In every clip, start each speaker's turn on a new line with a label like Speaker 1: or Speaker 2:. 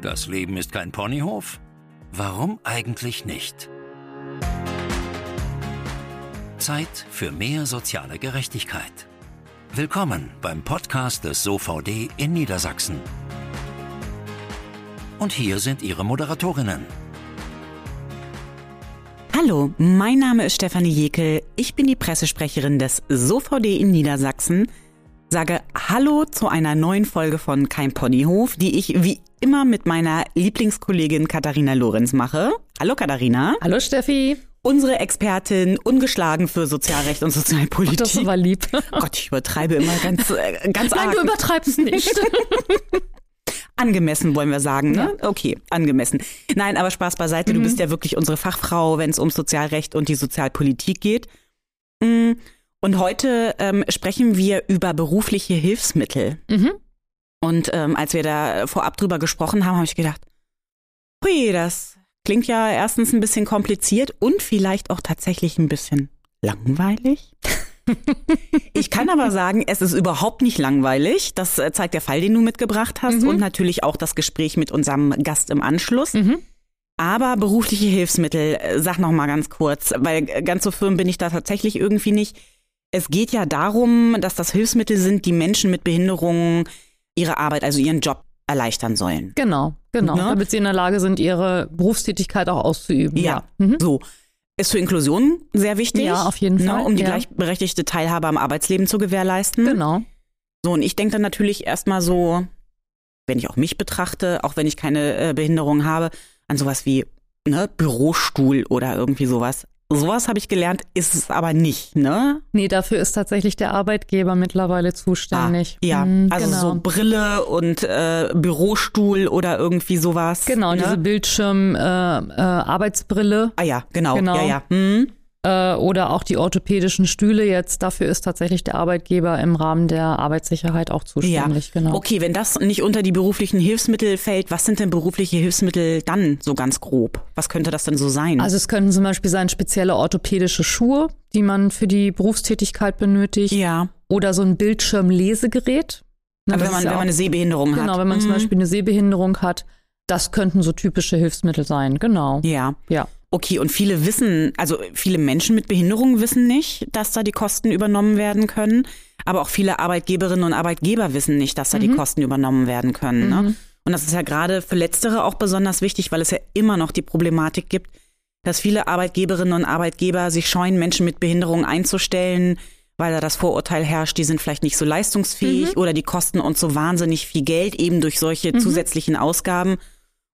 Speaker 1: Das Leben ist kein Ponyhof? Warum eigentlich nicht? Zeit für mehr soziale Gerechtigkeit. Willkommen beim Podcast des SOVD in Niedersachsen. Und hier sind Ihre Moderatorinnen.
Speaker 2: Hallo, mein Name ist Stefanie Jekel. Ich bin die Pressesprecherin des SOVD in Niedersachsen. Sage Hallo zu einer neuen Folge von Kein Ponyhof, die ich wie immer mit meiner Lieblingskollegin Katharina Lorenz mache. Hallo Katharina.
Speaker 3: Hallo Steffi.
Speaker 2: Unsere Expertin, ungeschlagen für Sozialrecht und Sozialpolitik.
Speaker 3: Das war lieb.
Speaker 2: Gott, ich übertreibe immer ganz, äh, ganz
Speaker 3: Nein,
Speaker 2: arg.
Speaker 3: du übertreibst nicht.
Speaker 2: Angemessen wollen wir sagen, ne? Okay, angemessen. Nein, aber Spaß beiseite. Du bist ja wirklich unsere Fachfrau, wenn es um Sozialrecht und die Sozialpolitik geht. Mm, Und heute ähm, sprechen wir über berufliche Hilfsmittel.
Speaker 3: Mhm.
Speaker 2: Und ähm, als wir da vorab drüber gesprochen haben, habe ich gedacht, hui, das klingt ja erstens ein bisschen kompliziert und vielleicht auch tatsächlich ein bisschen langweilig. Ich kann aber sagen, es ist überhaupt nicht langweilig. Das äh, zeigt der Fall, den du mitgebracht hast und natürlich auch das Gespräch mit unserem Gast im Anschluss.
Speaker 3: Mhm.
Speaker 2: Aber berufliche Hilfsmittel, äh, sag noch mal ganz kurz, weil äh, ganz so firm bin ich da tatsächlich irgendwie nicht. Es geht ja darum, dass das Hilfsmittel sind, die Menschen mit Behinderungen ihre Arbeit, also ihren Job erleichtern sollen.
Speaker 3: Genau, genau.
Speaker 2: Ne?
Speaker 3: Damit sie in der Lage sind, ihre Berufstätigkeit auch auszuüben.
Speaker 2: Ja,
Speaker 3: Mhm.
Speaker 2: so. Ist für Inklusion sehr wichtig.
Speaker 3: Ja, auf jeden Fall,
Speaker 2: Ne, um die
Speaker 3: ja.
Speaker 2: gleichberechtigte Teilhabe am Arbeitsleben zu gewährleisten.
Speaker 3: Genau.
Speaker 2: So, und ich denke dann natürlich erstmal so, wenn ich auch mich betrachte, auch wenn ich keine äh, Behinderung habe, an sowas wie ne, Bürostuhl oder irgendwie sowas. Sowas habe ich gelernt, ist es aber nicht, ne?
Speaker 3: Nee, dafür ist tatsächlich der Arbeitgeber mittlerweile zuständig.
Speaker 2: Ah, ja,
Speaker 3: Mhm,
Speaker 2: also
Speaker 3: genau.
Speaker 2: so Brille und äh, Bürostuhl oder irgendwie sowas.
Speaker 3: Genau,
Speaker 2: ne?
Speaker 3: diese Bildschirm äh, äh, Arbeitsbrille
Speaker 2: Ah ja, genau.
Speaker 3: Genau.
Speaker 2: Ja, ja. Hm.
Speaker 3: Äh, oder auch die orthopädischen Stühle jetzt. Dafür ist tatsächlich der Arbeitgeber im Rahmen der Arbeitssicherheit auch zuständig.
Speaker 2: ja.
Speaker 3: Genau.
Speaker 2: Okay, wenn das nicht unter die beruflichen Hilfsmittel fällt, was sind denn berufliche Hilfsmittel dann so ganz grob? Was könnte das denn so sein?
Speaker 3: Also es könnten zum Beispiel sein spezielle orthopädische Schuhe, die man für die Berufstätigkeit benötigt.
Speaker 2: ja,
Speaker 3: Oder so ein Bildschirmlesegerät. Ne, das
Speaker 2: wenn man,
Speaker 3: ja
Speaker 2: wenn man eine Sehbehinderung hat.
Speaker 3: Genau, wenn man zum
Speaker 2: Mhm.
Speaker 3: Beispiel eine Sehbehinderung hat, das könnten so typische Hilfsmittel sein. Genau.
Speaker 2: Ja.
Speaker 3: Ja.
Speaker 2: Okay, und viele wissen, also viele Menschen mit Behinderungen wissen nicht, dass da die Kosten übernommen werden können. Aber auch viele Arbeitgeberinnen und Arbeitgeber wissen nicht, dass da die Kosten übernommen werden können. Ne? Und das ist ja gerade für Letztere auch besonders wichtig, weil es ja immer noch die Problematik gibt, dass viele Arbeitgeberinnen und Arbeitgeber sich scheuen, Menschen mit Behinderungen einzustellen, weil da das Vorurteil herrscht, die sind vielleicht nicht so leistungsfähig oder die kosten uns so wahnsinnig viel Geld eben durch solche zusätzlichen Ausgaben.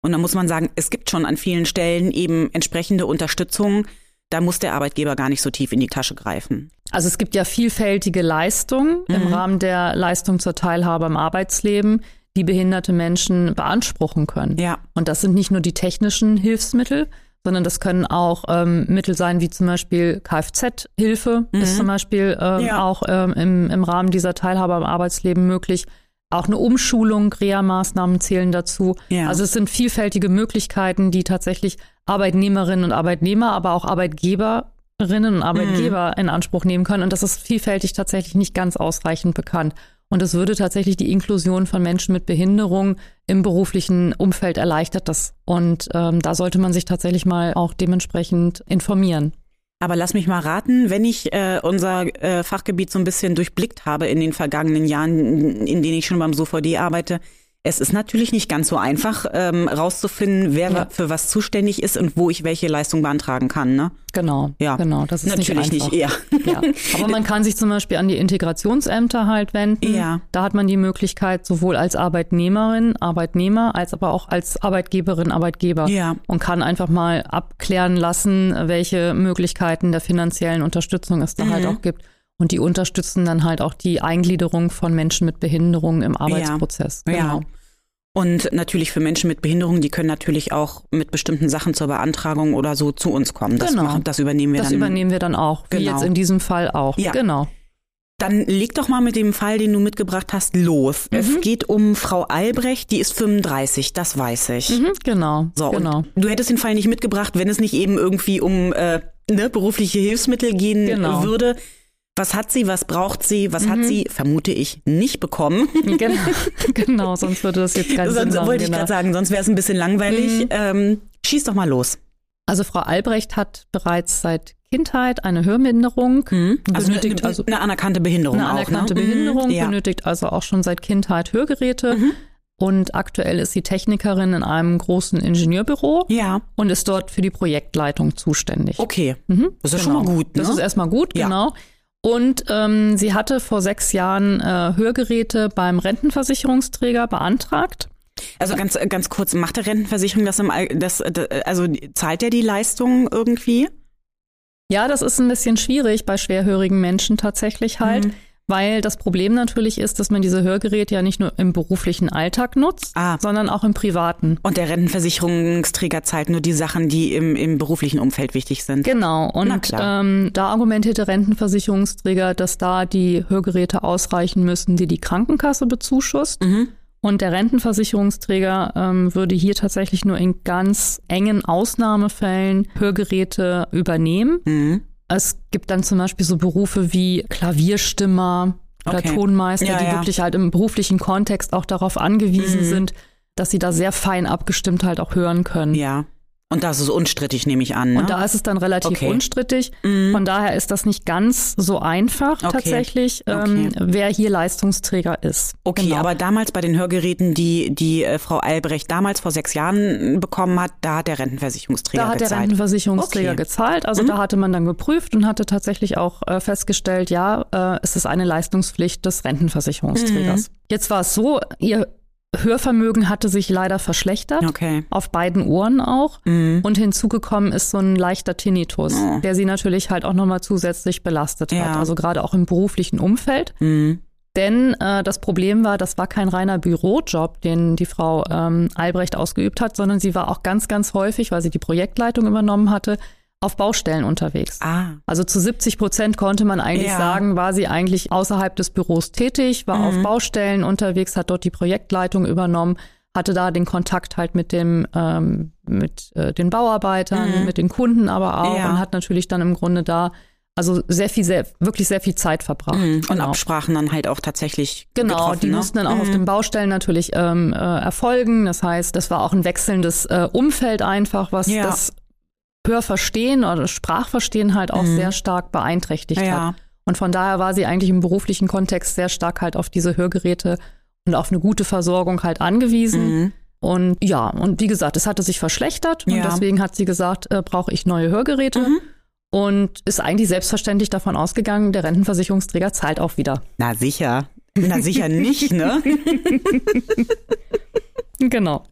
Speaker 2: Und da muss man sagen, es gibt schon an vielen Stellen eben entsprechende Unterstützung. Da muss der Arbeitgeber gar nicht so tief in die Tasche greifen.
Speaker 3: Also es gibt ja vielfältige Leistungen
Speaker 2: Mhm.
Speaker 3: im Rahmen der Leistung zur Teilhabe am Arbeitsleben, die behinderte Menschen beanspruchen können.
Speaker 2: Ja.
Speaker 3: Und das sind nicht nur die technischen Hilfsmittel, sondern das können auch ähm, Mittel sein, wie zum Beispiel Kfz-Hilfe ist zum Beispiel ähm,
Speaker 2: Mhm. Ja.
Speaker 3: auch ähm, im, im Rahmen dieser Teilhabe am Arbeitsleben möglich. Auch eine Umschulung, Reha-Maßnahmen zählen dazu.
Speaker 2: Ja.
Speaker 3: Also es sind vielfältige Möglichkeiten, die tatsächlich Arbeitnehmerinnen und Arbeitnehmer, aber auch Arbeitgeberinnen und Arbeitgeber in Anspruch nehmen können. Und das ist vielfältig tatsächlich nicht ganz ausreichend bekannt. Und es würde tatsächlich die Inklusion von Menschen mit Behinderung im beruflichen Umfeld erleichtert das. Und ähm, da sollte man sich tatsächlich mal auch dementsprechend informieren.
Speaker 2: Aber lass mich mal raten, wenn ich äh, unser äh, Fachgebiet so ein bisschen durchblickt habe in den vergangenen Jahren, in denen ich schon beim SOVD arbeite, es ist natürlich nicht ganz so einfach, ähm, rauszufinden, wer
Speaker 3: Ja.
Speaker 2: für was zuständig ist und wo ich welche Leistung beantragen kann. Ne?
Speaker 3: Genau,
Speaker 2: Ja.
Speaker 3: genau. Das ist
Speaker 2: Natürlich
Speaker 3: nicht,
Speaker 2: nicht, ja.
Speaker 3: Ja. Aber man kann sich zum Beispiel an die Integrationsämter halt wenden.
Speaker 2: Ja.
Speaker 3: Da hat man die Möglichkeit, sowohl als Arbeitnehmerin, Arbeitnehmer, als aber auch als Arbeitgeberin, Arbeitgeber.
Speaker 2: Ja.
Speaker 3: Und kann einfach mal abklären lassen, welche Möglichkeiten der finanziellen Unterstützung es da
Speaker 2: Mhm.
Speaker 3: halt auch gibt. Und die unterstützen dann halt auch die Eingliederung von Menschen mit Behinderungen im Arbeitsprozess. Genau.
Speaker 2: Ja. Und natürlich für Menschen mit Behinderung, die können natürlich auch mit bestimmten Sachen zur Beantragung oder so zu uns kommen. Das,
Speaker 3: Genau.
Speaker 2: machen, das übernehmen wir
Speaker 3: Das
Speaker 2: dann.
Speaker 3: übernehmen wir dann auch, wie
Speaker 2: Genau.
Speaker 3: jetzt in diesem Fall auch.
Speaker 2: Ja.
Speaker 3: Genau.
Speaker 2: Dann leg doch mal mit dem Fall, den du mitgebracht hast, los.
Speaker 3: Mhm.
Speaker 2: Es geht um Frau Albrecht, die ist 35, das weiß ich.
Speaker 3: Mhm, genau.
Speaker 2: So,
Speaker 3: genau.
Speaker 2: du hättest den Fall nicht mitgebracht, wenn es nicht eben irgendwie um äh, ne, berufliche Hilfsmittel gehen
Speaker 3: Genau.
Speaker 2: würde. Was hat sie, was braucht sie, was mhm. hat sie, vermute ich, nicht bekommen.
Speaker 3: Genau, genau sonst würde das jetzt ganz
Speaker 2: Sonst wollte ich genau. gerade sagen, sonst wäre es ein bisschen langweilig. Mhm. Ähm, schieß doch mal los.
Speaker 3: Also Frau Albrecht hat bereits seit Kindheit eine Hörminderung.
Speaker 2: Mhm. Also, benötigt eine, also eine anerkannte Behinderung.
Speaker 3: Eine anerkannte
Speaker 2: auch,
Speaker 3: ne? Behinderung, ja. benötigt also auch schon seit Kindheit Hörgeräte. Mhm. Und aktuell ist sie Technikerin in einem großen Ingenieurbüro
Speaker 2: ja.
Speaker 3: und ist dort für die Projektleitung zuständig.
Speaker 2: Okay. Mhm. Das ist genau. schon mal gut.
Speaker 3: Ne? Das ist erstmal gut, ja. genau. Und ähm, sie hatte vor sechs Jahren äh, Hörgeräte beim Rentenversicherungsträger beantragt.
Speaker 2: Also ganz, ganz kurz, macht der Rentenversicherung das, im, das also zahlt der die Leistung irgendwie?
Speaker 3: Ja, das ist ein bisschen schwierig bei schwerhörigen Menschen tatsächlich halt. Mhm. Weil das Problem natürlich ist, dass man diese Hörgeräte ja nicht nur im beruflichen Alltag nutzt, ah. sondern auch im privaten.
Speaker 2: Und der Rentenversicherungsträger zahlt nur die Sachen, die im, im beruflichen Umfeld wichtig sind.
Speaker 3: Genau. Und ähm, da argumentiert der Rentenversicherungsträger, dass da die Hörgeräte ausreichen müssen, die die Krankenkasse bezuschusst. Mhm. Und der Rentenversicherungsträger ähm, würde hier tatsächlich nur in ganz engen Ausnahmefällen Hörgeräte übernehmen. Mhm. Es gibt dann zum Beispiel so Berufe wie Klavierstimmer oder okay. Tonmeister, ja, die ja. wirklich halt im beruflichen Kontext auch darauf angewiesen mhm. sind, dass sie da sehr fein abgestimmt halt auch hören können.
Speaker 2: Ja. Und das ist unstrittig, nehme ich an.
Speaker 3: Ne? Und da ist es dann relativ okay. unstrittig. Mhm. Von daher ist das nicht ganz so einfach okay. tatsächlich, ähm, okay. wer hier Leistungsträger ist.
Speaker 2: Okay, genau. aber damals bei den Hörgeräten, die die äh, Frau Albrecht damals vor sechs Jahren bekommen hat, da hat der Rentenversicherungsträger gezahlt.
Speaker 3: Da hat der Rentenversicherungsträger gezahlt. Also mhm. da hatte man dann geprüft und hatte tatsächlich auch äh, festgestellt, ja, äh, es ist eine Leistungspflicht des Rentenversicherungsträgers. Mhm. Jetzt war es so, ihr Hörvermögen hatte sich leider verschlechtert.
Speaker 2: Okay.
Speaker 3: Auf beiden Ohren auch. Mhm. Und hinzugekommen ist so ein leichter Tinnitus, oh. der sie natürlich halt auch nochmal zusätzlich belastet ja. hat. Also gerade auch im beruflichen Umfeld. Mhm. Denn äh, das Problem war, das war kein reiner Bürojob, den die Frau ähm, Albrecht ausgeübt hat, sondern sie war auch ganz, ganz häufig, weil sie die Projektleitung übernommen hatte, auf Baustellen unterwegs.
Speaker 2: Ah.
Speaker 3: Also zu 70 Prozent konnte man eigentlich ja. sagen, war sie eigentlich außerhalb des Büros tätig, war mhm. auf Baustellen unterwegs, hat dort die Projektleitung übernommen, hatte da den Kontakt halt mit dem ähm, mit äh, den Bauarbeitern, mhm. mit den Kunden aber auch ja. und hat natürlich dann im Grunde da also sehr viel, sehr, wirklich sehr viel Zeit verbracht. Mhm.
Speaker 2: Und genau. Absprachen dann halt auch tatsächlich.
Speaker 3: Genau, die
Speaker 2: ne?
Speaker 3: mussten dann auch mhm. auf den Baustellen natürlich ähm, äh, erfolgen. Das heißt, das war auch ein wechselndes äh, Umfeld einfach, was ja. das Hörverstehen oder Sprachverstehen halt auch mhm. sehr stark beeinträchtigt ja. hat. Und von daher war sie eigentlich im beruflichen Kontext sehr stark halt auf diese Hörgeräte und auf eine gute Versorgung halt angewiesen. Mhm. Und ja, und wie gesagt, es hatte sich verschlechtert ja. und deswegen hat sie gesagt, äh, brauche ich neue Hörgeräte. Mhm. Und ist eigentlich selbstverständlich davon ausgegangen, der Rentenversicherungsträger zahlt auch wieder.
Speaker 2: Na sicher. Na sicher nicht, ne?
Speaker 3: genau.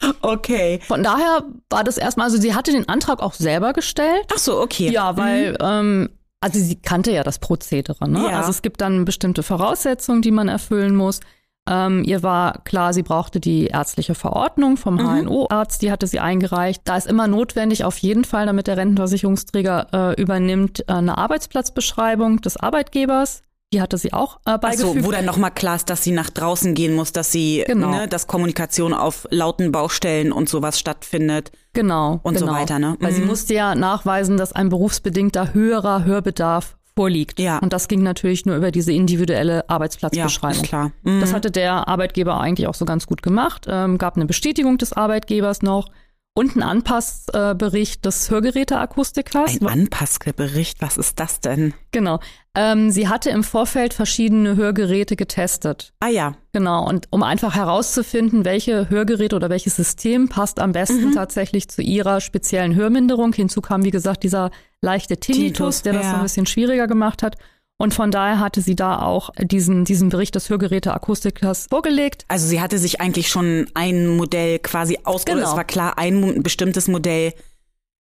Speaker 2: Okay.
Speaker 3: Von daher war das erstmal, also sie hatte den Antrag auch selber gestellt.
Speaker 2: Ach so, okay.
Speaker 3: Ja, weil, mhm. ähm, also sie kannte ja das Prozedere, ne? Ja. Also es gibt dann bestimmte Voraussetzungen, die man erfüllen muss. Ähm, ihr war klar, sie brauchte die ärztliche Verordnung vom mhm. HNO-Arzt, die hatte sie eingereicht. Da ist immer notwendig, auf jeden Fall, damit der Rentenversicherungsträger äh, übernimmt, äh, eine Arbeitsplatzbeschreibung des Arbeitgebers. Die hatte sie auch äh, beigefügt.
Speaker 2: Ach so, wo dann nochmal klar ist, dass sie nach draußen gehen muss, dass sie, genau. ne, dass Kommunikation auf lauten Baustellen und sowas stattfindet.
Speaker 3: Genau.
Speaker 2: Und
Speaker 3: genau.
Speaker 2: so weiter, ne?
Speaker 3: Weil mhm. sie musste ja nachweisen, dass ein berufsbedingter höherer Hörbedarf vorliegt.
Speaker 2: Ja.
Speaker 3: Und das ging natürlich nur über diese individuelle Arbeitsplatzbeschreibung.
Speaker 2: Ja, klar.
Speaker 3: Mhm. Das hatte der Arbeitgeber eigentlich auch so ganz gut gemacht. Ähm, gab eine Bestätigung des Arbeitgebers noch und ein Anpassbericht des Hörgeräteakustikers.
Speaker 2: Ein Anpassbericht, was ist das denn?
Speaker 3: Genau. Ähm, sie hatte im Vorfeld verschiedene Hörgeräte getestet.
Speaker 2: Ah ja.
Speaker 3: Genau. Und um einfach herauszufinden, welche Hörgeräte oder welches System passt am besten mhm. tatsächlich zu ihrer speziellen Hörminderung. Hinzu kam, wie gesagt, dieser leichte Tinnitus, Tinnitus der das ja. so ein bisschen schwieriger gemacht hat. Und von daher hatte sie da auch diesen, diesen Bericht des Hörgeräteakustikers vorgelegt.
Speaker 2: Also sie hatte sich eigentlich schon ein Modell quasi ausgesucht. Genau. Es war klar, ein bestimmtes Modell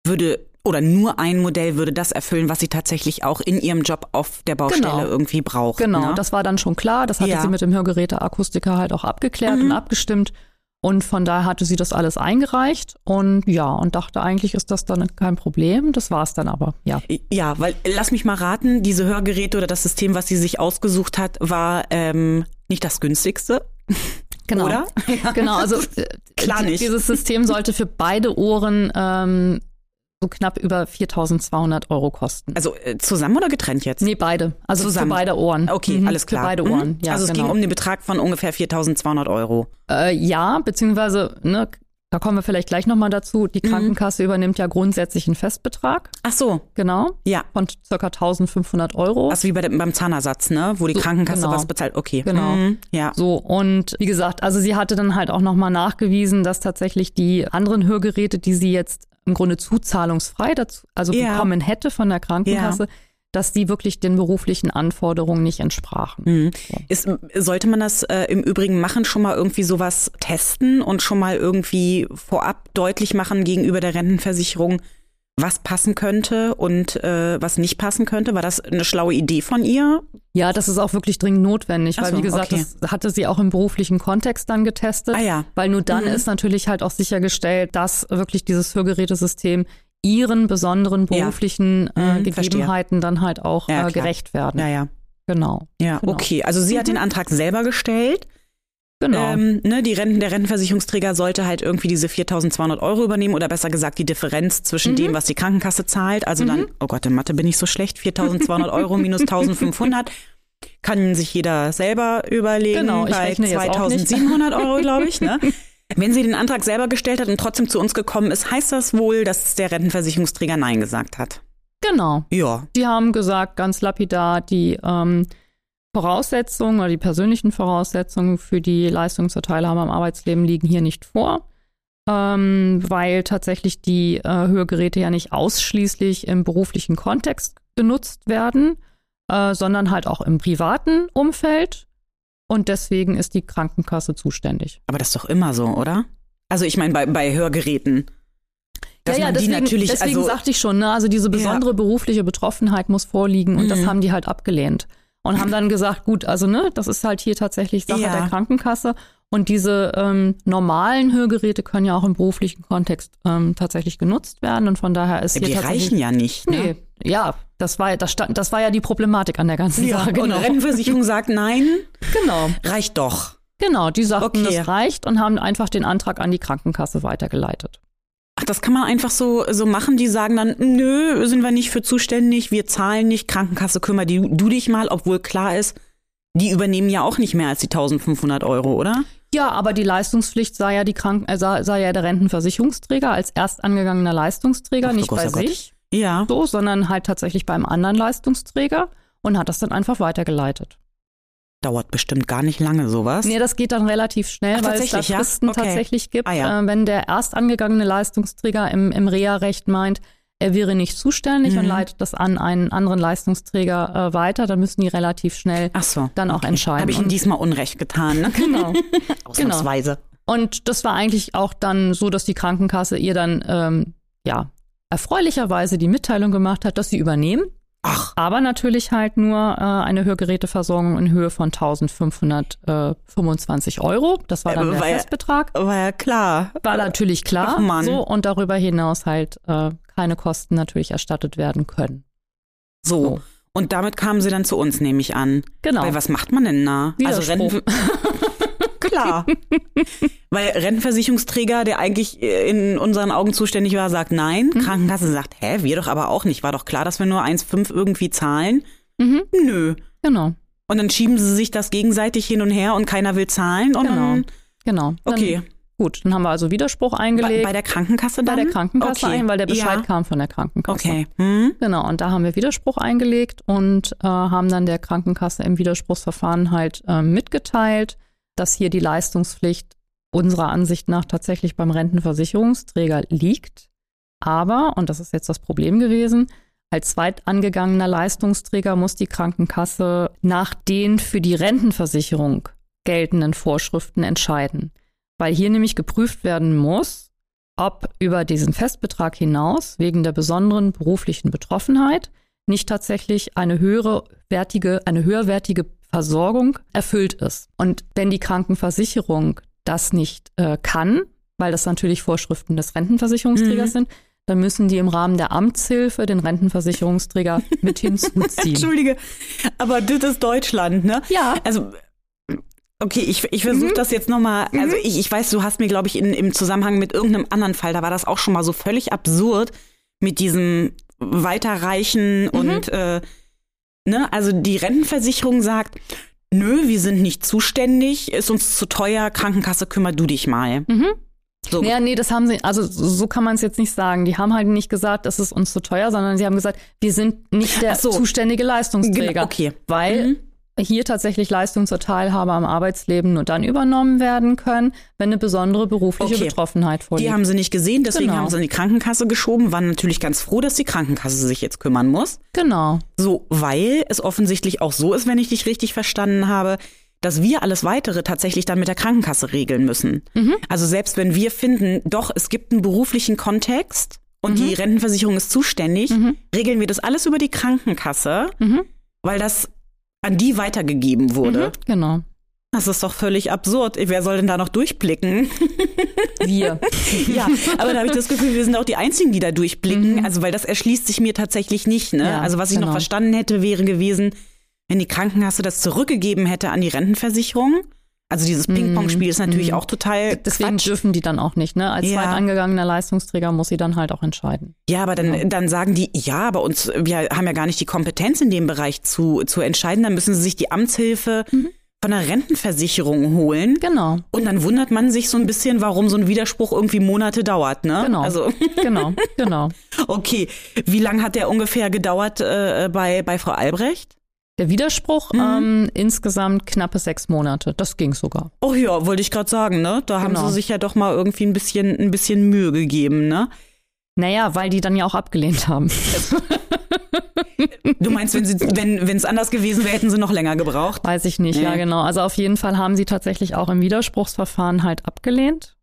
Speaker 2: würde oder nur ein Modell würde das erfüllen, was sie tatsächlich auch in ihrem Job auf der Baustelle genau. irgendwie braucht.
Speaker 3: Genau,
Speaker 2: ne?
Speaker 3: das war dann schon klar. Das hatte ja. sie mit dem Hörgeräteakustiker halt auch abgeklärt mhm. und abgestimmt. Und von daher hatte sie das alles eingereicht und ja, und dachte, eigentlich ist das dann kein Problem. Das war es dann aber, ja.
Speaker 2: Ja, weil lass mich mal raten, diese Hörgeräte oder das System, was sie sich ausgesucht hat, war ähm, nicht das günstigste.
Speaker 3: Genau.
Speaker 2: Oder?
Speaker 3: Genau, also
Speaker 2: klar nicht.
Speaker 3: Dieses System sollte für beide Ohren ähm, so knapp über 4.200 Euro kosten.
Speaker 2: Also äh, zusammen oder getrennt jetzt?
Speaker 3: Nee, beide. Also
Speaker 2: Zusammen.
Speaker 3: für beide Ohren.
Speaker 2: Okay,
Speaker 3: Mhm,
Speaker 2: alles klar.
Speaker 3: Für beide
Speaker 2: Mhm.
Speaker 3: Ohren, ja.
Speaker 2: also es
Speaker 3: genau.
Speaker 2: ging um den Betrag von ungefähr 4.200 Euro.
Speaker 3: Äh, ja, beziehungsweise, ne, da kommen wir vielleicht gleich nochmal dazu.
Speaker 2: Mhm.
Speaker 3: Die Krankenkasse übernimmt ja grundsätzlich einen Festbetrag,
Speaker 2: Ach so,
Speaker 3: genau,
Speaker 2: ja.
Speaker 3: von circa 1500 Euro.
Speaker 2: Also wie bei dem, beim Zahnersatz, ne? Wo die
Speaker 3: So,
Speaker 2: Krankenkasse
Speaker 3: genau.
Speaker 2: was bezahlt. Okay.
Speaker 3: Genau.
Speaker 2: Mhm. Ja.
Speaker 3: So, und wie gesagt, also sie hatte dann halt auch nochmal nachgewiesen, dass tatsächlich die anderen Hörgeräte, die sie jetzt im Grunde zuzahlungsfrei dazu, also
Speaker 2: Ja.
Speaker 3: bekommen hätte von der Krankenkasse, dass die wirklich den beruflichen Anforderungen nicht entsprachen.
Speaker 2: Mhm. Ist, sollte man das äh, im Übrigen machen, schon mal irgendwie sowas testen und schon mal irgendwie vorab deutlich machen gegenüber der Rentenversicherung, was passen könnte und äh, was nicht passen könnte? War das eine schlaue Idee von ihr?
Speaker 3: Ja, das ist auch wirklich dringend notwendig, weil
Speaker 2: so,
Speaker 3: wie gesagt,
Speaker 2: okay.
Speaker 3: das hatte sie auch im beruflichen Kontext dann getestet.
Speaker 2: Ah ja.
Speaker 3: Weil nur dann
Speaker 2: Mhm.
Speaker 3: ist natürlich halt auch sichergestellt, dass wirklich dieses Hörgerätesystem ihren besonderen
Speaker 2: Ja.
Speaker 3: beruflichen äh,
Speaker 2: Mhm,
Speaker 3: Gegebenheiten dann halt auch
Speaker 2: Ja,
Speaker 3: äh, gerecht werden.
Speaker 2: Ja, ja.
Speaker 3: Genau.
Speaker 2: Ja,
Speaker 3: Genau.
Speaker 2: okay. Also sie hat
Speaker 3: Mhm.
Speaker 2: den Antrag selber gestellt.
Speaker 3: Genau.
Speaker 2: Ähm, ne, die Renten, der Rentenversicherungsträger sollte halt irgendwie diese 4.200 Euro übernehmen oder besser gesagt die Differenz zwischen
Speaker 3: Mhm.
Speaker 2: dem, was die Krankenkasse zahlt. Also dann, oh Gott, in Mathe bin ich so schlecht, 4.200 Euro minus 1.500. Kann sich jeder selber überlegen.
Speaker 3: Genau, ich
Speaker 2: bei
Speaker 3: rechne jetzt auch nicht.
Speaker 2: 2.700 Euro, glaube ich. Ne? Wenn sie den Antrag selber gestellt hat und trotzdem zu uns gekommen ist, heißt das wohl, dass der Rentenversicherungsträger Nein gesagt hat.
Speaker 3: genau.
Speaker 2: Ja.
Speaker 3: Die haben gesagt, ganz lapidar, die ähm, Voraussetzungen oder die persönlichen Voraussetzungen für die Leistungserteilhabe am Arbeitsleben liegen hier nicht vor, ähm, weil tatsächlich die äh, Hörgeräte ja nicht ausschließlich im beruflichen Kontext genutzt werden, äh, sondern halt auch im privaten Umfeld. Und deswegen ist die Krankenkasse zuständig.
Speaker 2: Aber das ist doch immer so, oder? Also ich meine, bei, bei Hörgeräten. Dass man
Speaker 3: deswegen,
Speaker 2: die natürlich,
Speaker 3: deswegen
Speaker 2: also
Speaker 3: sagte ich schon, ne, also diese besondere berufliche Betroffenheit muss vorliegen und das
Speaker 2: Mhm.
Speaker 3: haben die halt abgelehnt. Und haben dann gesagt, gut, also ne, das ist halt hier tatsächlich Sache
Speaker 2: Ja.
Speaker 3: der Krankenkasse. Und diese ähm, normalen Hörgeräte können ja auch im beruflichen Kontext ähm, tatsächlich genutzt werden. Und von daher ist hier
Speaker 2: die reichen ja nicht. Ne?
Speaker 3: Nee, ja, das war, das, stand, das war ja die Problematik an der ganzen Sache.
Speaker 2: Und
Speaker 3: Genau.
Speaker 2: Rentenversicherung sagt nein,
Speaker 3: genau.
Speaker 2: reicht doch.
Speaker 3: Genau, die sagten,
Speaker 2: Okay.
Speaker 3: das reicht und haben einfach den Antrag an die Krankenkasse weitergeleitet.
Speaker 2: Ach, das kann man einfach so, so machen. Die sagen dann, nö, sind wir nicht für zuständig, wir zahlen nicht, Krankenkasse kümmer die, du dich mal, obwohl klar ist, die übernehmen ja auch nicht mehr als die 1500 Euro, oder?
Speaker 3: Ja, aber die Leistungspflicht sei ja die Kranken äh, sei, sei ja der Rentenversicherungsträger als erst angegangener Leistungsträger,
Speaker 2: Ach
Speaker 3: nicht bei sich
Speaker 2: Ja.
Speaker 3: so, sondern halt tatsächlich beim anderen Leistungsträger und hat das dann einfach weitergeleitet.
Speaker 2: Dauert bestimmt gar nicht lange sowas.
Speaker 3: Nee, das geht dann relativ schnell,
Speaker 2: Ach,
Speaker 3: weil es da
Speaker 2: tatsächlich, ja?
Speaker 3: Fristen
Speaker 2: Okay.
Speaker 3: tatsächlich gibt.
Speaker 2: Ah, ja.
Speaker 3: äh, wenn der erst angegangene Leistungsträger im, im Reha-Recht meint, er wäre nicht zuständig
Speaker 2: Mhm.
Speaker 3: und leitet das an einen anderen Leistungsträger äh, weiter, dann müssen die relativ schnell
Speaker 2: Ach so.
Speaker 3: dann auch entscheiden.
Speaker 2: Habe ich ihnen diesmal Unrecht getan, ne?
Speaker 3: genau.
Speaker 2: Ausnahmsweise.
Speaker 3: Und das war eigentlich auch dann so, dass die Krankenkasse ihr dann ähm, ja erfreulicherweise die Mitteilung gemacht hat, dass sie übernehmen,
Speaker 2: Ach,
Speaker 3: aber natürlich halt nur äh, eine Hörgeräteversorgung in Höhe von 1525 Euro. Das war dann
Speaker 2: Äh,
Speaker 3: der
Speaker 2: war ja-
Speaker 3: Festbetrag.
Speaker 2: war ja klar.
Speaker 3: War natürlich klar.
Speaker 2: Ach, Mann.
Speaker 3: So und darüber hinaus halt äh, keine Kosten natürlich erstattet werden können.
Speaker 2: So.
Speaker 3: So.
Speaker 2: Und damit kamen sie dann zu uns, nehme ich an.
Speaker 3: Genau.
Speaker 2: Weil was macht man denn da? Also
Speaker 3: Widerspruch.
Speaker 2: Klar. Weil Rentenversicherungsträger, der eigentlich in unseren Augen zuständig war, sagt nein.
Speaker 3: Mhm.
Speaker 2: Krankenkasse sagt, hä, wir doch aber auch nicht. War doch klar, dass wir nur 1,5 irgendwie zahlen.
Speaker 3: Mhm.
Speaker 2: Nö.
Speaker 3: Genau,
Speaker 2: Und dann schieben sie sich das gegenseitig hin und her und keiner will zahlen. Und
Speaker 3: genau,
Speaker 2: dann,
Speaker 3: genau. Dann,
Speaker 2: okay.
Speaker 3: Gut, dann haben wir also Widerspruch
Speaker 2: Bei,
Speaker 3: eingelegt.
Speaker 2: bei der Krankenkasse
Speaker 3: bei
Speaker 2: dann?
Speaker 3: der Krankenkasse
Speaker 2: okay.
Speaker 3: ein, weil der Bescheid
Speaker 2: Ja.
Speaker 3: kam von der Krankenkasse.
Speaker 2: Okay. Hm?
Speaker 3: Genau, und da haben wir Widerspruch eingelegt und äh, haben dann der Krankenkasse im Widerspruchsverfahren halt äh, mitgeteilt, dass hier die Leistungspflicht unserer Ansicht nach tatsächlich beim Rentenversicherungsträger liegt. Aber, und das ist jetzt das Problem gewesen, als zweitangegangener Leistungsträger muss die Krankenkasse nach den für die Rentenversicherung geltenden Vorschriften entscheiden. Weil hier nämlich geprüft werden muss, ob über diesen Festbetrag hinaus wegen der besonderen beruflichen Betroffenheit nicht tatsächlich eine höhere wertige, eine höherwertige Versorgung erfüllt ist. Und wenn die Krankenversicherung das nicht äh, kann, weil das natürlich Vorschriften des Rentenversicherungsträgers
Speaker 2: Mhm.
Speaker 3: sind, dann müssen die im Rahmen der Amtshilfe den Rentenversicherungsträger mit hinzuziehen.
Speaker 2: Entschuldige, aber das ist Deutschland, ne?
Speaker 3: Ja.
Speaker 2: Also, okay, ich, ich versuche das jetzt nochmal. Also, ich, ich weiß, du hast mir, glaube ich, in, im Zusammenhang mit irgendeinem anderen Fall, da war das auch schon mal so völlig absurd, mit diesem Weiterreichen
Speaker 3: Mhm.
Speaker 2: und äh, ne, also die Rentenversicherung sagt, nö, wir sind nicht zuständig, ist uns zu teuer, Krankenkasse, kümmer du dich mal.
Speaker 3: Mhm.
Speaker 2: So,
Speaker 3: Ja, nee, das haben sie, also so kann man es jetzt nicht sagen. Die haben halt nicht gesagt, es ist uns zu teuer, sondern sie haben gesagt, wir sind nicht der
Speaker 2: so.
Speaker 3: zuständige Leistungsträger.
Speaker 2: Genau, okay.
Speaker 3: Weil
Speaker 2: Mhm.
Speaker 3: Hier tatsächlich Leistungen zur Teilhabe am Arbeitsleben nur dann übernommen werden können, wenn eine besondere berufliche
Speaker 2: Okay.
Speaker 3: Betroffenheit vorliegt.
Speaker 2: Die haben sie nicht gesehen, deswegen
Speaker 3: Genau.
Speaker 2: haben sie an die Krankenkasse geschoben, waren natürlich ganz froh, dass die Krankenkasse sich jetzt kümmern muss.
Speaker 3: genau.
Speaker 2: So, weil es offensichtlich auch so ist, wenn ich dich richtig verstanden habe, dass wir alles weitere tatsächlich dann mit der Krankenkasse regeln müssen. Also selbst wenn wir finden, doch, es gibt einen beruflichen Kontext und die Rentenversicherung ist zuständig, regeln wir das alles über die Krankenkasse,
Speaker 3: Mhm.
Speaker 2: weil das an die weitergegeben wurde.
Speaker 3: Genau.
Speaker 2: Das ist doch völlig absurd. Wer soll denn da noch durchblicken?
Speaker 3: Wir.
Speaker 2: Ja, aber da habe ich das Gefühl, wir sind auch die Einzigen, die da durchblicken. Also, weil das erschließt sich mir tatsächlich nicht. Ne?
Speaker 3: Ja,
Speaker 2: also, was ich noch
Speaker 3: genau.
Speaker 2: verstanden hätte, wäre gewesen, wenn die Krankenkasse das zurückgegeben hätte an die Rentenversicherung. Also dieses Ping-Pong-Spiel ist natürlich auch total
Speaker 3: Mhm. Deswegen
Speaker 2: Quatsch.
Speaker 3: dürfen die dann auch nicht, ne? Als
Speaker 2: Ja.
Speaker 3: zweitangegangener Leistungsträger muss sie dann halt auch entscheiden.
Speaker 2: Ja, aber dann, dann sagen die, ja, aber uns, wir haben ja gar nicht die Kompetenz in dem Bereich zu, zu entscheiden. Dann müssen sie sich die Amtshilfe von der Rentenversicherung holen.
Speaker 3: Genau.
Speaker 2: Und dann wundert man sich so ein bisschen, warum so ein Widerspruch irgendwie Monate dauert, ne?
Speaker 3: Genau.
Speaker 2: Also,
Speaker 3: Genau, genau.
Speaker 2: okay. Wie lange hat der ungefähr gedauert äh, bei, bei Frau Albrecht?
Speaker 3: Der Widerspruch
Speaker 2: Mhm.
Speaker 3: ähm, insgesamt knappe sechs Monate. Das ging sogar.
Speaker 2: Oh ja, wollte ich gerade sagen, ne? Da haben
Speaker 3: Genau.
Speaker 2: sie sich ja doch mal irgendwie ein bisschen, ein bisschen Mühe gegeben, ne?
Speaker 3: Naja, weil die dann ja auch abgelehnt haben.
Speaker 2: Du meinst, wenn sie, wenn es anders gewesen wäre, hätten sie noch länger gebraucht?
Speaker 3: Weiß ich nicht, ja
Speaker 2: Nee.
Speaker 3: genau. Also auf jeden Fall haben sie tatsächlich auch im Widerspruchsverfahren halt abgelehnt.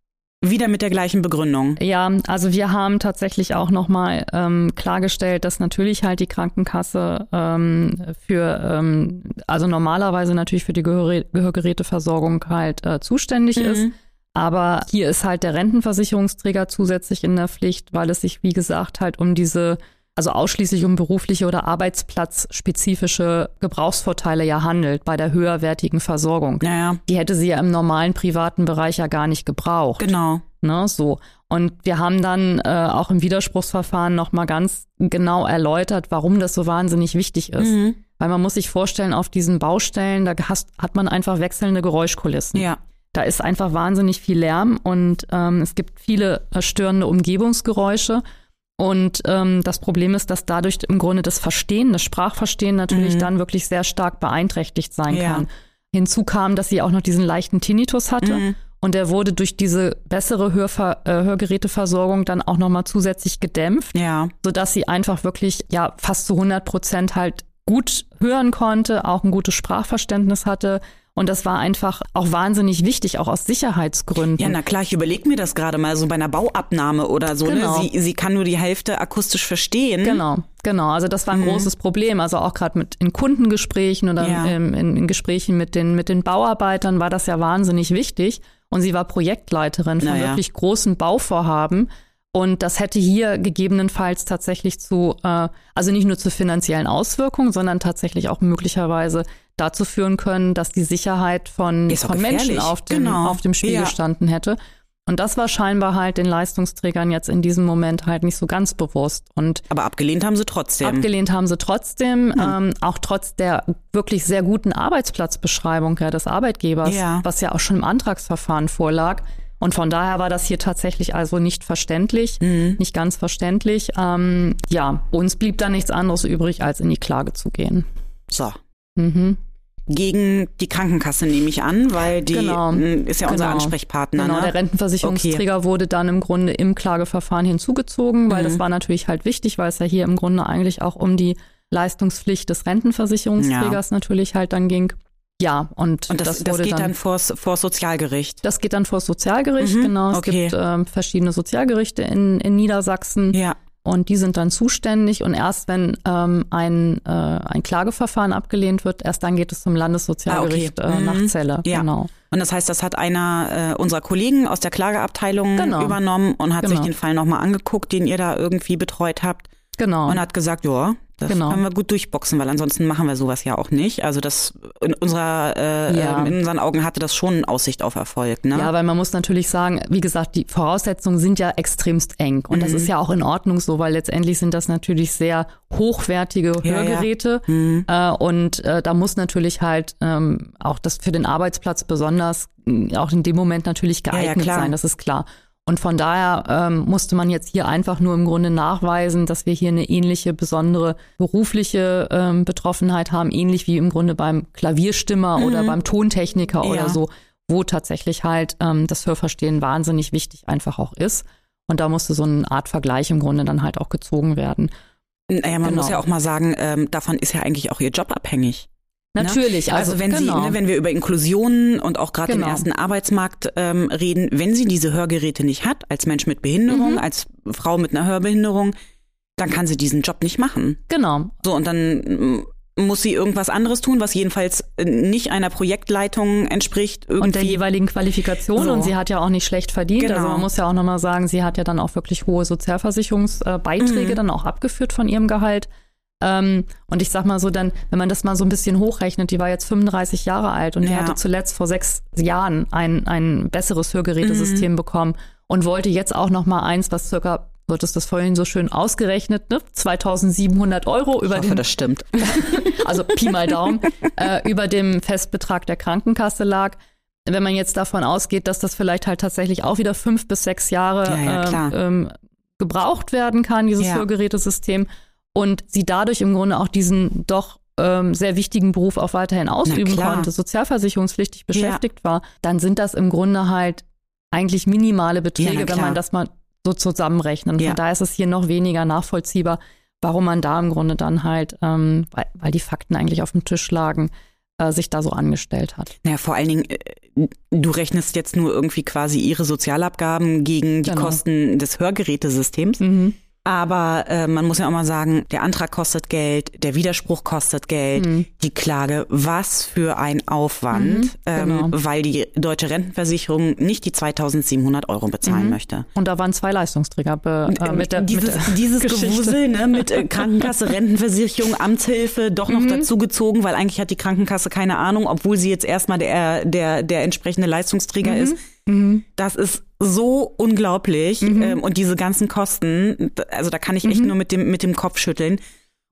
Speaker 2: Wieder mit der gleichen Begründung.
Speaker 3: Ja, also wir haben tatsächlich auch nochmal ähm, klargestellt, dass natürlich halt die Krankenkasse ähm, für, ähm, also normalerweise natürlich für die Gehör Gehörgeräteversorgung halt äh, zuständig
Speaker 2: Mhm.
Speaker 3: ist. Aber hier ist halt der Rentenversicherungsträger zusätzlich in der Pflicht, weil es sich, wie gesagt, halt um diese, also ausschließlich um berufliche oder arbeitsplatzspezifische Gebrauchsvorteile ja handelt bei der höherwertigen Versorgung.
Speaker 2: Naja,
Speaker 3: Die hätte sie ja im normalen privaten Bereich ja gar nicht gebraucht.
Speaker 2: genau.
Speaker 3: Ne, so. Und wir haben dann äh, auch im Widerspruchsverfahren nochmal ganz genau erläutert, warum das so wahnsinnig wichtig ist.
Speaker 2: Mhm.
Speaker 3: Weil man muss sich vorstellen, auf diesen Baustellen, da hast, hat man einfach wechselnde Geräuschkulissen.
Speaker 2: Ja.
Speaker 3: Da ist einfach wahnsinnig viel Lärm und ähm, es gibt viele äh, störende Umgebungsgeräusche. Und ähm, das Problem ist, dass dadurch im Grunde das Verstehen, das Sprachverstehen natürlich
Speaker 2: Mhm.
Speaker 3: dann wirklich sehr stark beeinträchtigt sein
Speaker 2: Ja.
Speaker 3: kann. Hinzu kam, dass sie auch noch diesen leichten Tinnitus hatte.
Speaker 2: Mhm.
Speaker 3: Und der wurde durch diese bessere Hörver äh, Hörgeräteversorgung dann auch nochmal zusätzlich gedämpft,
Speaker 2: Ja.
Speaker 3: sodass sie einfach wirklich ja fast zu 100 Prozent halt gut hören konnte, auch ein gutes Sprachverständnis hatte. Und das war einfach auch wahnsinnig wichtig, auch aus Sicherheitsgründen.
Speaker 2: Ja, na klar, ich überlege mir das gerade mal so bei einer Bauabnahme oder so.
Speaker 3: Genau.
Speaker 2: Ne? Sie, sie kann nur die Hälfte akustisch verstehen.
Speaker 3: Genau, genau. Also das war ein großes Problem. Also auch gerade mit in Kundengesprächen oder
Speaker 2: Ja.
Speaker 3: in, in, in Gesprächen mit den, mit den Bauarbeitern war das ja wahnsinnig wichtig. Und sie war Projektleiterin von
Speaker 2: Naja.
Speaker 3: wirklich großen Bauvorhaben. Und das hätte hier gegebenenfalls tatsächlich zu, äh, also nicht nur zu finanziellen Auswirkungen, sondern tatsächlich auch möglicherweise dazu führen können, dass die Sicherheit von, von Menschen auf dem,
Speaker 2: Genau.
Speaker 3: auf dem Spiel
Speaker 2: Ja.
Speaker 3: gestanden hätte. Und das war scheinbar halt den Leistungsträgern jetzt in diesem Moment halt nicht so ganz bewusst. Und
Speaker 2: Aber abgelehnt haben sie trotzdem.
Speaker 3: Abgelehnt haben sie trotzdem, ähm, auch trotz der wirklich sehr guten Arbeitsplatzbeschreibung ja, des Arbeitgebers,
Speaker 2: Ja.
Speaker 3: was ja auch schon im Antragsverfahren vorlag. Und von daher war das hier tatsächlich also nicht verständlich,
Speaker 2: Mhm.
Speaker 3: nicht ganz verständlich. Ähm, ja, uns blieb da nichts anderes übrig, als in die Klage zu gehen.
Speaker 2: so.
Speaker 3: Mhm.
Speaker 2: Gegen die Krankenkasse nehme ich an, weil die
Speaker 3: Genau.
Speaker 2: m, ist ja unser
Speaker 3: Genau.
Speaker 2: Ansprechpartner.
Speaker 3: Genau,
Speaker 2: ne?
Speaker 3: der Rentenversicherungsträger wurde dann im Grunde im Klageverfahren hinzugezogen, weil
Speaker 2: Mhm.
Speaker 3: das war natürlich halt wichtig, weil es ja hier im Grunde eigentlich auch um die Leistungspflicht des Rentenversicherungsträgers natürlich halt dann ging. Ja, und,
Speaker 2: Und das, das,
Speaker 3: wurde
Speaker 2: geht dann, vors, vors Sozialgericht.
Speaker 3: das geht dann vor das Sozialgericht,
Speaker 2: Mhm,
Speaker 3: genau. Es
Speaker 2: okay.
Speaker 3: gibt ähm, verschiedene Sozialgerichte in, in Niedersachsen
Speaker 2: Ja.
Speaker 3: Und die sind dann zuständig und erst wenn ähm, ein, äh, ein Klageverfahren abgelehnt wird, erst dann geht es zum Landessozialgericht
Speaker 2: Ah, okay.
Speaker 3: äh, nach
Speaker 2: Mhm.
Speaker 3: Celle.
Speaker 2: Ja.
Speaker 3: Genau.
Speaker 2: Und das heißt, das hat einer äh, unserer Kollegen aus der Klageabteilung
Speaker 3: Genau.
Speaker 2: übernommen und hat sich
Speaker 3: Genau.
Speaker 2: den Fall nochmal angeguckt, den ihr da irgendwie betreut habt
Speaker 3: Genau.
Speaker 2: und hat gesagt, ja, Das
Speaker 3: Genau.
Speaker 2: können wir gut durchboxen, weil ansonsten machen wir sowas ja auch nicht. Also das in unserer äh,
Speaker 3: Ja.
Speaker 2: in unseren Augen hatte das schon Aussicht auf Erfolg. Ne?
Speaker 3: Ja, weil man muss natürlich sagen, wie gesagt, die Voraussetzungen sind ja extremst eng. Und
Speaker 2: Mhm.
Speaker 3: das ist ja auch in Ordnung so, weil letztendlich sind das natürlich sehr hochwertige
Speaker 2: Ja, ja.
Speaker 3: Hörgeräte.
Speaker 2: Mhm.
Speaker 3: Äh, und äh, da muss natürlich halt ähm, auch das für den Arbeitsplatz besonders auch in dem Moment natürlich
Speaker 2: ja,
Speaker 3: geeignet sein, das ist klar. Und von daher ähm, musste man jetzt hier einfach nur im Grunde nachweisen, dass wir hier eine ähnliche besondere berufliche ähm, Betroffenheit haben, ähnlich wie im Grunde beim Klavierstimmer oder beim Tontechniker
Speaker 2: Mhm. Ja.
Speaker 3: oder so, wo tatsächlich halt ähm, das Hörverstehen wahnsinnig wichtig einfach auch ist. Und da musste so eine Art Vergleich im Grunde dann halt auch gezogen werden.
Speaker 2: Naja, man
Speaker 3: Genau.
Speaker 2: muss ja auch mal sagen, ähm, davon ist ja eigentlich auch ihr Job abhängig. Ne?
Speaker 3: Natürlich, also,
Speaker 2: Also, wenn
Speaker 3: genau.
Speaker 2: Sie, ne, wenn wir über Inklusion und auch gerade
Speaker 3: Genau.
Speaker 2: den ersten Arbeitsmarkt ähm, reden, wenn sie diese Hörgeräte nicht hat, als Mensch mit Behinderung,
Speaker 3: Mhm.
Speaker 2: als Frau mit einer Hörbehinderung, dann kann sie diesen Job nicht machen.
Speaker 3: genau,
Speaker 2: So, und dann mm, muss sie irgendwas anderes tun, was jedenfalls äh, nicht einer Projektleitung entspricht. Irgendwie.
Speaker 3: und der jeweiligen Qualifikation.
Speaker 2: So.
Speaker 3: Und sie hat ja auch nicht schlecht verdient.
Speaker 2: Genau.
Speaker 3: Also man muss ja auch nochmal sagen, sie hat ja dann auch wirklich hohe Sozialversicherungsbeiträge
Speaker 2: Mhm.
Speaker 3: dann auch abgeführt von ihrem Gehalt. Ähm, und ich sag mal so, dann, wenn man das mal so ein bisschen hochrechnet, die war jetzt 35 Jahre alt und die
Speaker 2: Ja.
Speaker 3: hatte zuletzt vor sechs Jahren ein, ein besseres Hörgerätesystem
Speaker 2: Mhm.
Speaker 3: bekommen und wollte jetzt auch noch mal eins, was circa, wird es das vorhin so schön ausgerechnet, ne? 2700 Euro über
Speaker 2: ich hoffe,
Speaker 3: den
Speaker 2: das stimmt.
Speaker 3: also Pi mal Daumen, äh, über dem Festbetrag der Krankenkasse lag. Wenn man jetzt davon ausgeht, dass das vielleicht halt tatsächlich auch wieder fünf bis sechs Jahre
Speaker 2: Ja, ja, klar.
Speaker 3: ähm, gebraucht werden kann, dieses
Speaker 2: Ja.
Speaker 3: Hörgerätesystem, und sie dadurch im Grunde auch diesen doch ähm, sehr wichtigen Beruf auch weiterhin ausüben konnte, sozialversicherungspflichtig beschäftigt war, dann sind das im Grunde halt eigentlich minimale
Speaker 2: Ja,
Speaker 3: Beträge,
Speaker 2: na
Speaker 3: wenn man das mal so zusammenrechnet. Und
Speaker 2: Ja.
Speaker 3: Von daher ist es hier noch weniger nachvollziehbar, warum man da im Grunde dann halt, ähm, weil, weil die Fakten eigentlich auf dem Tisch lagen, äh, sich da so angestellt hat.
Speaker 2: Naja, vor allen Dingen, äh, du rechnest jetzt nur irgendwie quasi ihre Sozialabgaben gegen die
Speaker 3: Genau.
Speaker 2: Kosten des Hörgerätesystems.
Speaker 3: Mhm.
Speaker 2: Aber äh, man muss ja auch mal sagen, der Antrag kostet Geld, der Widerspruch kostet Geld,
Speaker 3: Mhm.
Speaker 2: die Klage, was für ein Aufwand,
Speaker 3: Mhm,
Speaker 2: ähm,
Speaker 3: genau.
Speaker 2: weil die deutsche Rentenversicherung nicht die 2700 Euro bezahlen
Speaker 3: Mhm.
Speaker 2: möchte.
Speaker 3: Und da waren zwei Leistungsträger be, äh, mit der,
Speaker 2: dieses,
Speaker 3: mit der
Speaker 2: dieses
Speaker 3: Geschichte.
Speaker 2: Gewusel ne, mit äh, Krankenkasse, Rentenversicherung, Amtshilfe doch noch
Speaker 3: Mhm.
Speaker 2: dazu gezogen, weil eigentlich hat die Krankenkasse keine Ahnung, obwohl sie jetzt erstmal der, der, der entsprechende Leistungsträger ist.
Speaker 3: Mhm.
Speaker 2: Das ist so unglaublich. Ähm, und diese ganzen Kosten, also da kann ich echt
Speaker 3: Mhm.
Speaker 2: nur mit dem, mit dem Kopf schütteln.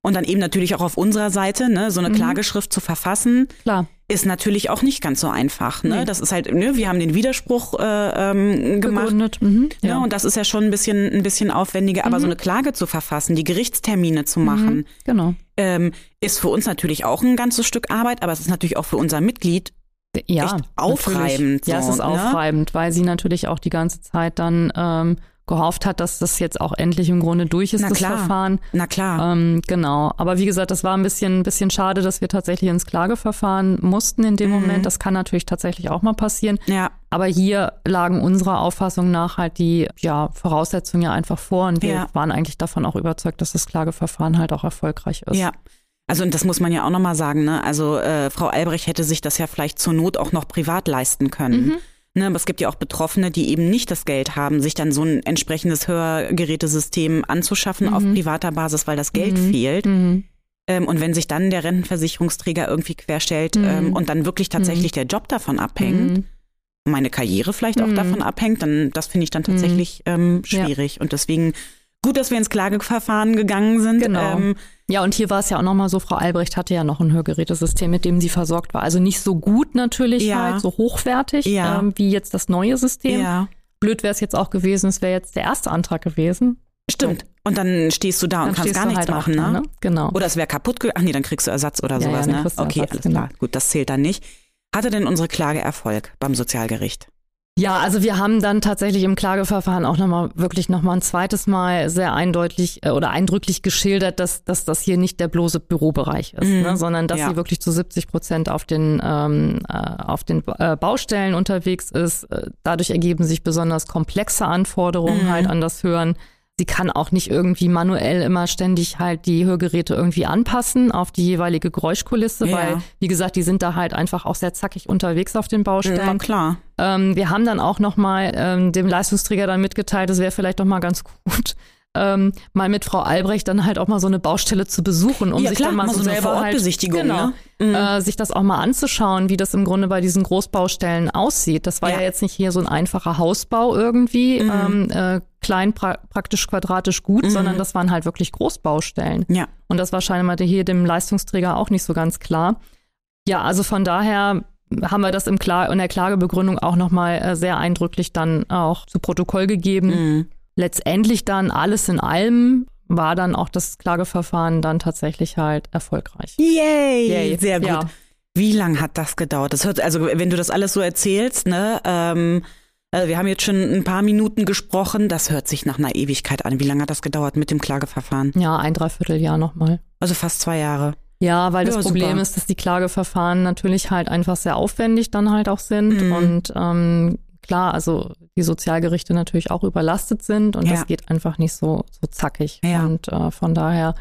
Speaker 2: Und dann eben natürlich auch auf unserer Seite, ne, so eine
Speaker 3: Mhm.
Speaker 2: Klageschrift zu verfassen,
Speaker 3: Klar.
Speaker 2: ist natürlich auch nicht ganz so einfach. Ne?
Speaker 3: Nee.
Speaker 2: Das ist halt, ne, wir haben den Widerspruch äh, ähm, gemacht.
Speaker 3: Mhm.
Speaker 2: Ja. und das ist ja schon ein bisschen, ein bisschen aufwendiger, aber so eine Klage zu verfassen, die Gerichtstermine zu machen,
Speaker 3: Mhm. Genau.
Speaker 2: ähm, ist für uns natürlich auch ein ganzes Stück Arbeit, aber es ist natürlich auch für unser Mitglied
Speaker 3: Ja,
Speaker 2: echt aufreibend.
Speaker 3: Ja,
Speaker 2: so,
Speaker 3: es ist
Speaker 2: ne?
Speaker 3: aufreibend, weil sie natürlich auch die ganze Zeit dann ähm, gehofft hat, dass das jetzt auch endlich im Grunde durch ist,
Speaker 2: Na
Speaker 3: das
Speaker 2: klar.
Speaker 3: Verfahren.
Speaker 2: Na klar.
Speaker 3: Ähm, genau. Aber wie gesagt, das war ein bisschen, ein bisschen schade, dass wir tatsächlich ins Klageverfahren mussten in dem
Speaker 2: Mhm.
Speaker 3: Moment. Das kann natürlich tatsächlich auch mal passieren.
Speaker 2: ja,
Speaker 3: Aber hier lagen unserer Auffassung nach halt die ja, Voraussetzungen ja einfach vor und wir
Speaker 2: Ja.
Speaker 3: waren eigentlich davon auch überzeugt, dass das Klageverfahren halt auch erfolgreich ist.
Speaker 2: ja. Also und das muss man ja auch nochmal sagen, ne? Also äh, Frau Albrecht hätte sich das ja vielleicht zur Not auch noch privat leisten können.
Speaker 3: Mhm.
Speaker 2: Ne, aber es gibt ja auch Betroffene, die eben nicht das Geld haben, sich dann so ein entsprechendes Hörgerätesystem anzuschaffen auf privater Basis, weil das Geld fehlt.
Speaker 3: Mhm.
Speaker 2: Ähm, und wenn sich dann der Rentenversicherungsträger irgendwie querstellt
Speaker 3: Mhm.
Speaker 2: ähm, und dann wirklich tatsächlich der Job davon abhängt,
Speaker 3: Mhm.
Speaker 2: meine Karriere vielleicht auch
Speaker 3: Mhm.
Speaker 2: davon abhängt, dann das finde ich dann tatsächlich ähm,
Speaker 3: Ja.
Speaker 2: schwierig. Und deswegen gut, dass wir ins Klageverfahren gegangen sind.
Speaker 3: Genau. Ja, und hier war es ja auch nochmal so, Frau Albrecht hatte ja noch ein Hörgerätesystem, mit dem sie versorgt war. Also nicht so gut natürlich
Speaker 2: Ja.
Speaker 3: halt, so hochwertig
Speaker 2: Ja.
Speaker 3: ähm, wie jetzt das neue System.
Speaker 2: ja,
Speaker 3: Blöd wäre es jetzt auch gewesen, es wäre jetzt der erste Antrag gewesen.
Speaker 2: stimmt. Und dann stehst du da und kannst gar nichts
Speaker 3: halt
Speaker 2: machen,
Speaker 3: da,
Speaker 2: ne?
Speaker 3: Genau.
Speaker 2: Oder es wäre kaputt ge Ach nee, dann kriegst du Ersatz oder
Speaker 3: Ja,
Speaker 2: sowas,
Speaker 3: ja,
Speaker 2: ne? Okay,
Speaker 3: Ersatz,
Speaker 2: alles
Speaker 3: genau.
Speaker 2: klar. Gut, das zählt dann nicht. Hatte denn unsere Klage Erfolg beim Sozialgericht?
Speaker 3: Ja, also wir haben dann tatsächlich im Klageverfahren auch nochmal wirklich nochmal ein zweites Mal sehr eindeutig äh, oder eindrücklich geschildert, dass, dass das hier nicht der bloße Bürobereich ist,
Speaker 2: Mhm.
Speaker 3: ne, sondern dass
Speaker 2: Ja.
Speaker 3: sie wirklich zu 70 Prozent auf den, ähm, äh, auf den äh, Baustellen unterwegs ist. Äh, Dadurch ergeben sich besonders komplexe Anforderungen
Speaker 2: Mhm.
Speaker 3: halt an das Hören. Sie kann auch nicht irgendwie manuell immer ständig halt die Hörgeräte irgendwie anpassen auf die jeweilige Geräuschkulisse,
Speaker 2: Ja.
Speaker 3: weil, wie gesagt, die sind da halt einfach auch sehr zackig unterwegs auf den Baustellen.
Speaker 2: Na klar.
Speaker 3: Ähm, wir haben dann auch nochmal ähm, dem Leistungsträger dann mitgeteilt, es wäre vielleicht doch mal ganz gut, ähm, mal mit Frau Albrecht dann halt auch mal so eine Baustelle zu besuchen, um
Speaker 2: Ja,
Speaker 3: sich
Speaker 2: klar,
Speaker 3: dann mal
Speaker 2: mal
Speaker 3: so
Speaker 2: so eine
Speaker 3: selber halt,
Speaker 2: Vorortbesichtigung,
Speaker 3: genau,
Speaker 2: ne? Mhm.
Speaker 3: äh, sich das auch mal anzuschauen, wie das im Grunde bei diesen Großbaustellen aussieht. Das war ja,
Speaker 2: Ja.
Speaker 3: jetzt nicht hier so ein einfacher Hausbau irgendwie,
Speaker 2: Mhm.
Speaker 3: ähm, äh, klein, pra praktisch quadratisch gut, sondern das waren halt wirklich Großbaustellen.
Speaker 2: Ja.
Speaker 3: Und das war scheinbar hier dem Leistungsträger auch nicht so ganz klar. Ja, also von daher haben wir das im Kla in der Klagebegründung auch nochmal äh, sehr eindrücklich dann auch zu Protokoll gegeben.
Speaker 2: Mhm.
Speaker 3: Letztendlich dann alles in allem war dann auch das Klageverfahren dann tatsächlich halt erfolgreich.
Speaker 2: Yay,
Speaker 3: Yay.
Speaker 2: sehr gut.
Speaker 3: Ja.
Speaker 2: Wie lang hat das gedauert? Das hört, also wenn du das alles so erzählst, ne, ähm, also wir haben jetzt schon ein paar Minuten gesprochen, das hört sich nach einer Ewigkeit an. Wie lange hat das gedauert mit dem Klageverfahren?
Speaker 3: Ja, ein Dreivierteljahr nochmal.
Speaker 2: Also fast zwei Jahre.
Speaker 3: Ja, weil das
Speaker 2: Ja,
Speaker 3: Problem
Speaker 2: super.
Speaker 3: ist, dass die Klageverfahren natürlich halt einfach sehr aufwendig dann halt auch sind
Speaker 2: Mhm.
Speaker 3: und ähm, klar, also die Sozialgerichte natürlich auch überlastet sind und
Speaker 2: Ja.
Speaker 3: das geht einfach nicht so, so zackig.
Speaker 2: Ja.
Speaker 3: Und äh, von daher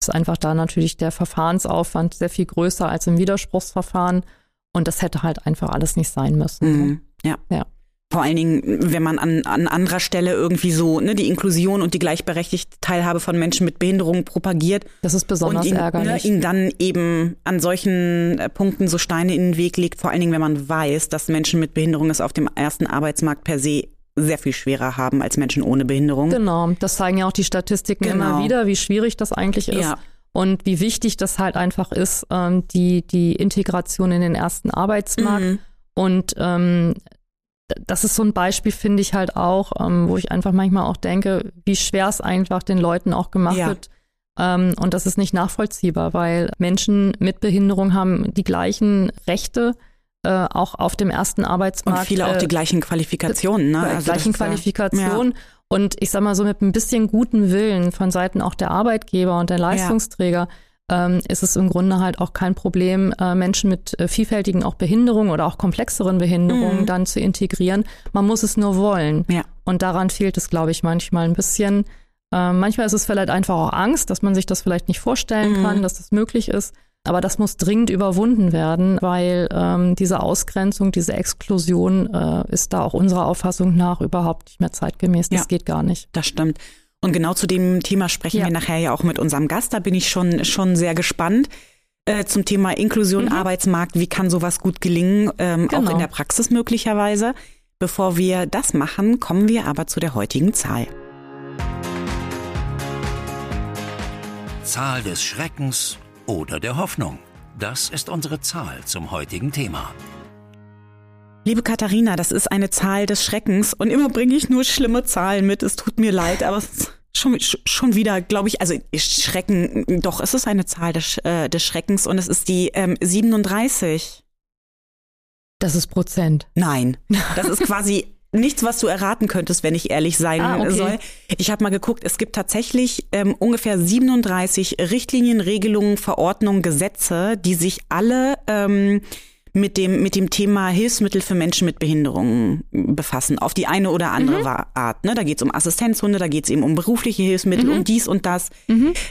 Speaker 3: ist einfach da natürlich der Verfahrensaufwand sehr viel größer als im Widerspruchsverfahren und das hätte halt einfach alles nicht sein müssen.
Speaker 2: Mhm. Ja.
Speaker 3: Ja.
Speaker 2: Vor allen Dingen, wenn man an, an anderer Stelle irgendwie so ne, die Inklusion und die gleichberechtigte Teilhabe von Menschen mit Behinderungen propagiert
Speaker 3: Das ist besonders
Speaker 2: und ihn, ne,
Speaker 3: ärgerlich.
Speaker 2: ihn dann eben an solchen äh, Punkten so Steine in den Weg legt, vor allen Dingen, wenn man weiß, dass Menschen mit Behinderung es auf dem ersten Arbeitsmarkt per se sehr viel schwerer haben als Menschen ohne Behinderung.
Speaker 3: Genau, das zeigen ja auch die Statistiken
Speaker 2: Genau.
Speaker 3: immer wieder, wie schwierig das eigentlich ist.
Speaker 2: Ja.
Speaker 3: Und wie wichtig das halt einfach ist, ähm, die, die Integration in den ersten Arbeitsmarkt.
Speaker 2: Mhm.
Speaker 3: Und ähm, das ist so ein Beispiel, finde ich halt auch, ähm, wo ich einfach manchmal auch denke, wie schwer es einfach den Leuten auch gemacht
Speaker 2: Ja.
Speaker 3: wird. Ähm, und das ist nicht nachvollziehbar, weil Menschen mit Behinderung haben die gleichen Rechte, äh, auch auf dem ersten
Speaker 2: Und
Speaker 3: Arbeitsmarkt.
Speaker 2: viele auch
Speaker 3: äh,
Speaker 2: die gleichen Qualifikationen, ne? Also
Speaker 3: gleichen
Speaker 2: ist ja-
Speaker 3: Qualifikationen. Und ich sag mal so mit ein bisschen guten Willen von Seiten auch der Arbeitgeber und der Leistungsträger ähm, ist es im Grunde halt auch kein Problem, äh, Menschen mit äh, vielfältigen auch Behinderungen oder auch komplexeren Behinderungen
Speaker 2: Mhm.
Speaker 3: dann zu integrieren. Man muss es nur wollen.
Speaker 2: Ja.
Speaker 3: Und daran fehlt es, glaube ich, manchmal ein bisschen. Äh, manchmal ist es vielleicht einfach auch Angst, dass man sich das vielleicht nicht vorstellen
Speaker 2: Mhm.
Speaker 3: kann, dass das möglich ist. Aber das muss dringend überwunden werden, weil ähm, diese Ausgrenzung, diese Exklusion äh, ist da auch unserer Auffassung nach überhaupt nicht mehr zeitgemäß. Das
Speaker 2: Ja.
Speaker 3: geht gar nicht.
Speaker 2: Das stimmt. Und genau zu dem Thema sprechen
Speaker 3: Ja.
Speaker 2: wir nachher ja auch mit unserem Gast. Da bin ich schon, schon sehr gespannt. Äh, zum Thema Inklusion, Arbeitsmarkt, wie kann sowas gut gelingen, ähm, auch
Speaker 3: Mhm. Genau.
Speaker 2: in der Praxis möglicherweise. Bevor wir das machen, kommen wir aber zu der heutigen Zahl.
Speaker 1: Zahl des Schreckens oder der Hoffnung. Das ist unsere Zahl zum heutigen Thema.
Speaker 2: Liebe Katharina, das ist eine Zahl des Schreckens und immer bringe ich nur schlimme Zahlen mit. Es tut mir leid, aber es ist schon, schon wieder, glaube ich, also Schrecken, doch, es ist eine Zahl des, äh, des Schreckens und es ist die ähm, 37.
Speaker 3: Das ist Prozent.
Speaker 2: Nein, das ist quasi nichts, was du erraten könntest, wenn ich ehrlich sein
Speaker 3: Ah, okay.
Speaker 2: soll. Ich habe mal geguckt, es gibt tatsächlich ähm, ungefähr 37 Richtlinien, Regelungen, Verordnungen, Gesetze, die sich alle ähm, mit dem mit dem Thema Hilfsmittel für Menschen mit Behinderungen befassen, auf die eine oder andere
Speaker 3: Mhm.
Speaker 2: Art. Ne? Da geht es um Assistenzhunde, da geht es eben um berufliche Hilfsmittel,
Speaker 3: Mhm.
Speaker 2: um dies und das.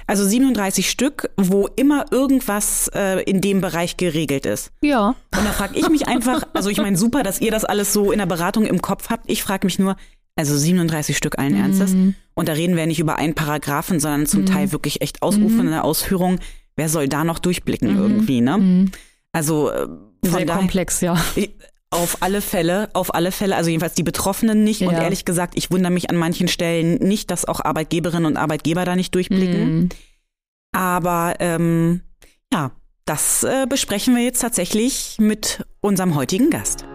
Speaker 2: Also 37 Stück, wo immer irgendwas äh, in dem Bereich geregelt ist.
Speaker 3: Ja.
Speaker 2: Und da frage ich mich einfach, also ich meine, super, dass ihr das alles so in der Beratung im Kopf habt. Ich frage mich nur, also 37 Stück allen Ernstes. Und da reden wir nicht über einen Paragraphen, sondern zum Teil wirklich echt ausufernde Ausführungen. Wer soll da noch durchblicken irgendwie, ne? Also äh, von
Speaker 3: Sehr
Speaker 2: daher,
Speaker 3: komplex, ja.
Speaker 2: auf alle Fälle, auf alle Fälle, also jedenfalls die Betroffenen nicht. Und
Speaker 3: Ja.
Speaker 2: ehrlich gesagt, ich wundere mich an manchen Stellen nicht, dass auch Arbeitgeberinnen und Arbeitgeber da nicht durchblicken.
Speaker 3: Mhm.
Speaker 2: Aber ähm, ja, das äh, besprechen wir jetzt tatsächlich mit unserem heutigen Gast.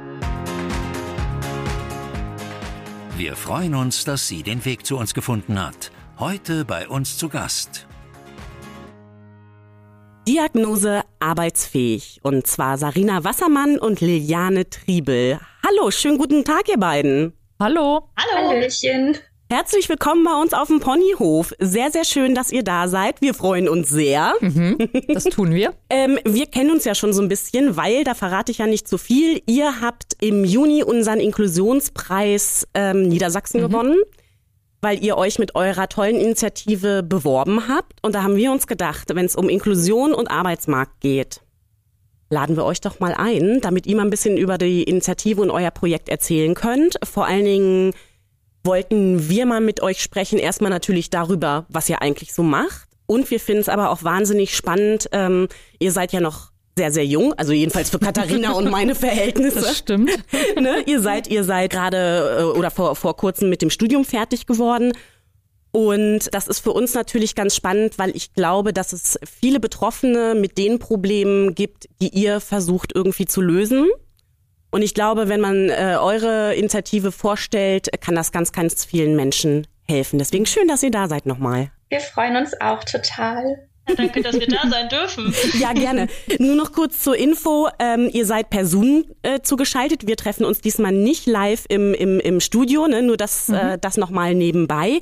Speaker 1: Wir freuen uns, dass sie den Weg zu uns gefunden hat. Heute bei uns zu Gast.
Speaker 4: Diagnose arbeitsfähig. Und zwar Sarina Wassermann und Liliane Triebel. Hallo, schönen guten Tag, ihr beiden.
Speaker 3: Hallo.
Speaker 5: Hallöchen.
Speaker 4: Herzlich willkommen bei uns auf dem Ponyhof. Sehr, sehr schön, dass ihr da seid. Wir freuen uns sehr.
Speaker 3: Das tun wir.
Speaker 4: Ähm, wir kennen uns ja schon so ein bisschen, weil, da verrate ich ja nicht zu viel, ihr habt im Juni unseren Inklusionspreis ähm, Niedersachsen gewonnen, weil ihr euch mit eurer tollen Initiative beworben habt. Und da haben wir uns gedacht, wenn es um Inklusion und Arbeitsmarkt geht, laden wir euch doch mal ein, damit ihr mal ein bisschen über die Initiative und euer Projekt erzählen könnt. Vor allen Dingen, wollten wir mal mit euch sprechen. Erstmal natürlich darüber, was ihr eigentlich so macht. Und wir finden es aber auch wahnsinnig spannend. Ähm, ihr seid ja noch sehr, sehr jung, also jedenfalls für Katharina und meine Verhältnisse.
Speaker 3: Das stimmt.
Speaker 4: ne? Ihr seid, ihr seid gerade äh, oder vor, vor kurzem mit dem Studium fertig geworden. Und das ist für uns natürlich ganz spannend, weil ich glaube, dass es viele Betroffene mit den Problemen gibt, die ihr versucht irgendwie zu lösen. Und ich glaube, wenn man äh, eure Initiative vorstellt, kann das ganz, ganz vielen Menschen helfen. Deswegen schön, dass ihr da seid nochmal.
Speaker 5: Wir freuen uns auch total.
Speaker 6: Ja, danke, dass wir da sein dürfen.
Speaker 4: Ja, gerne. Nur noch kurz zur Info. Ähm, ihr seid per Zoom äh, zugeschaltet. Wir treffen uns diesmal nicht live im, im, im Studio, ne? nur das, mhm. äh, das nochmal nebenbei.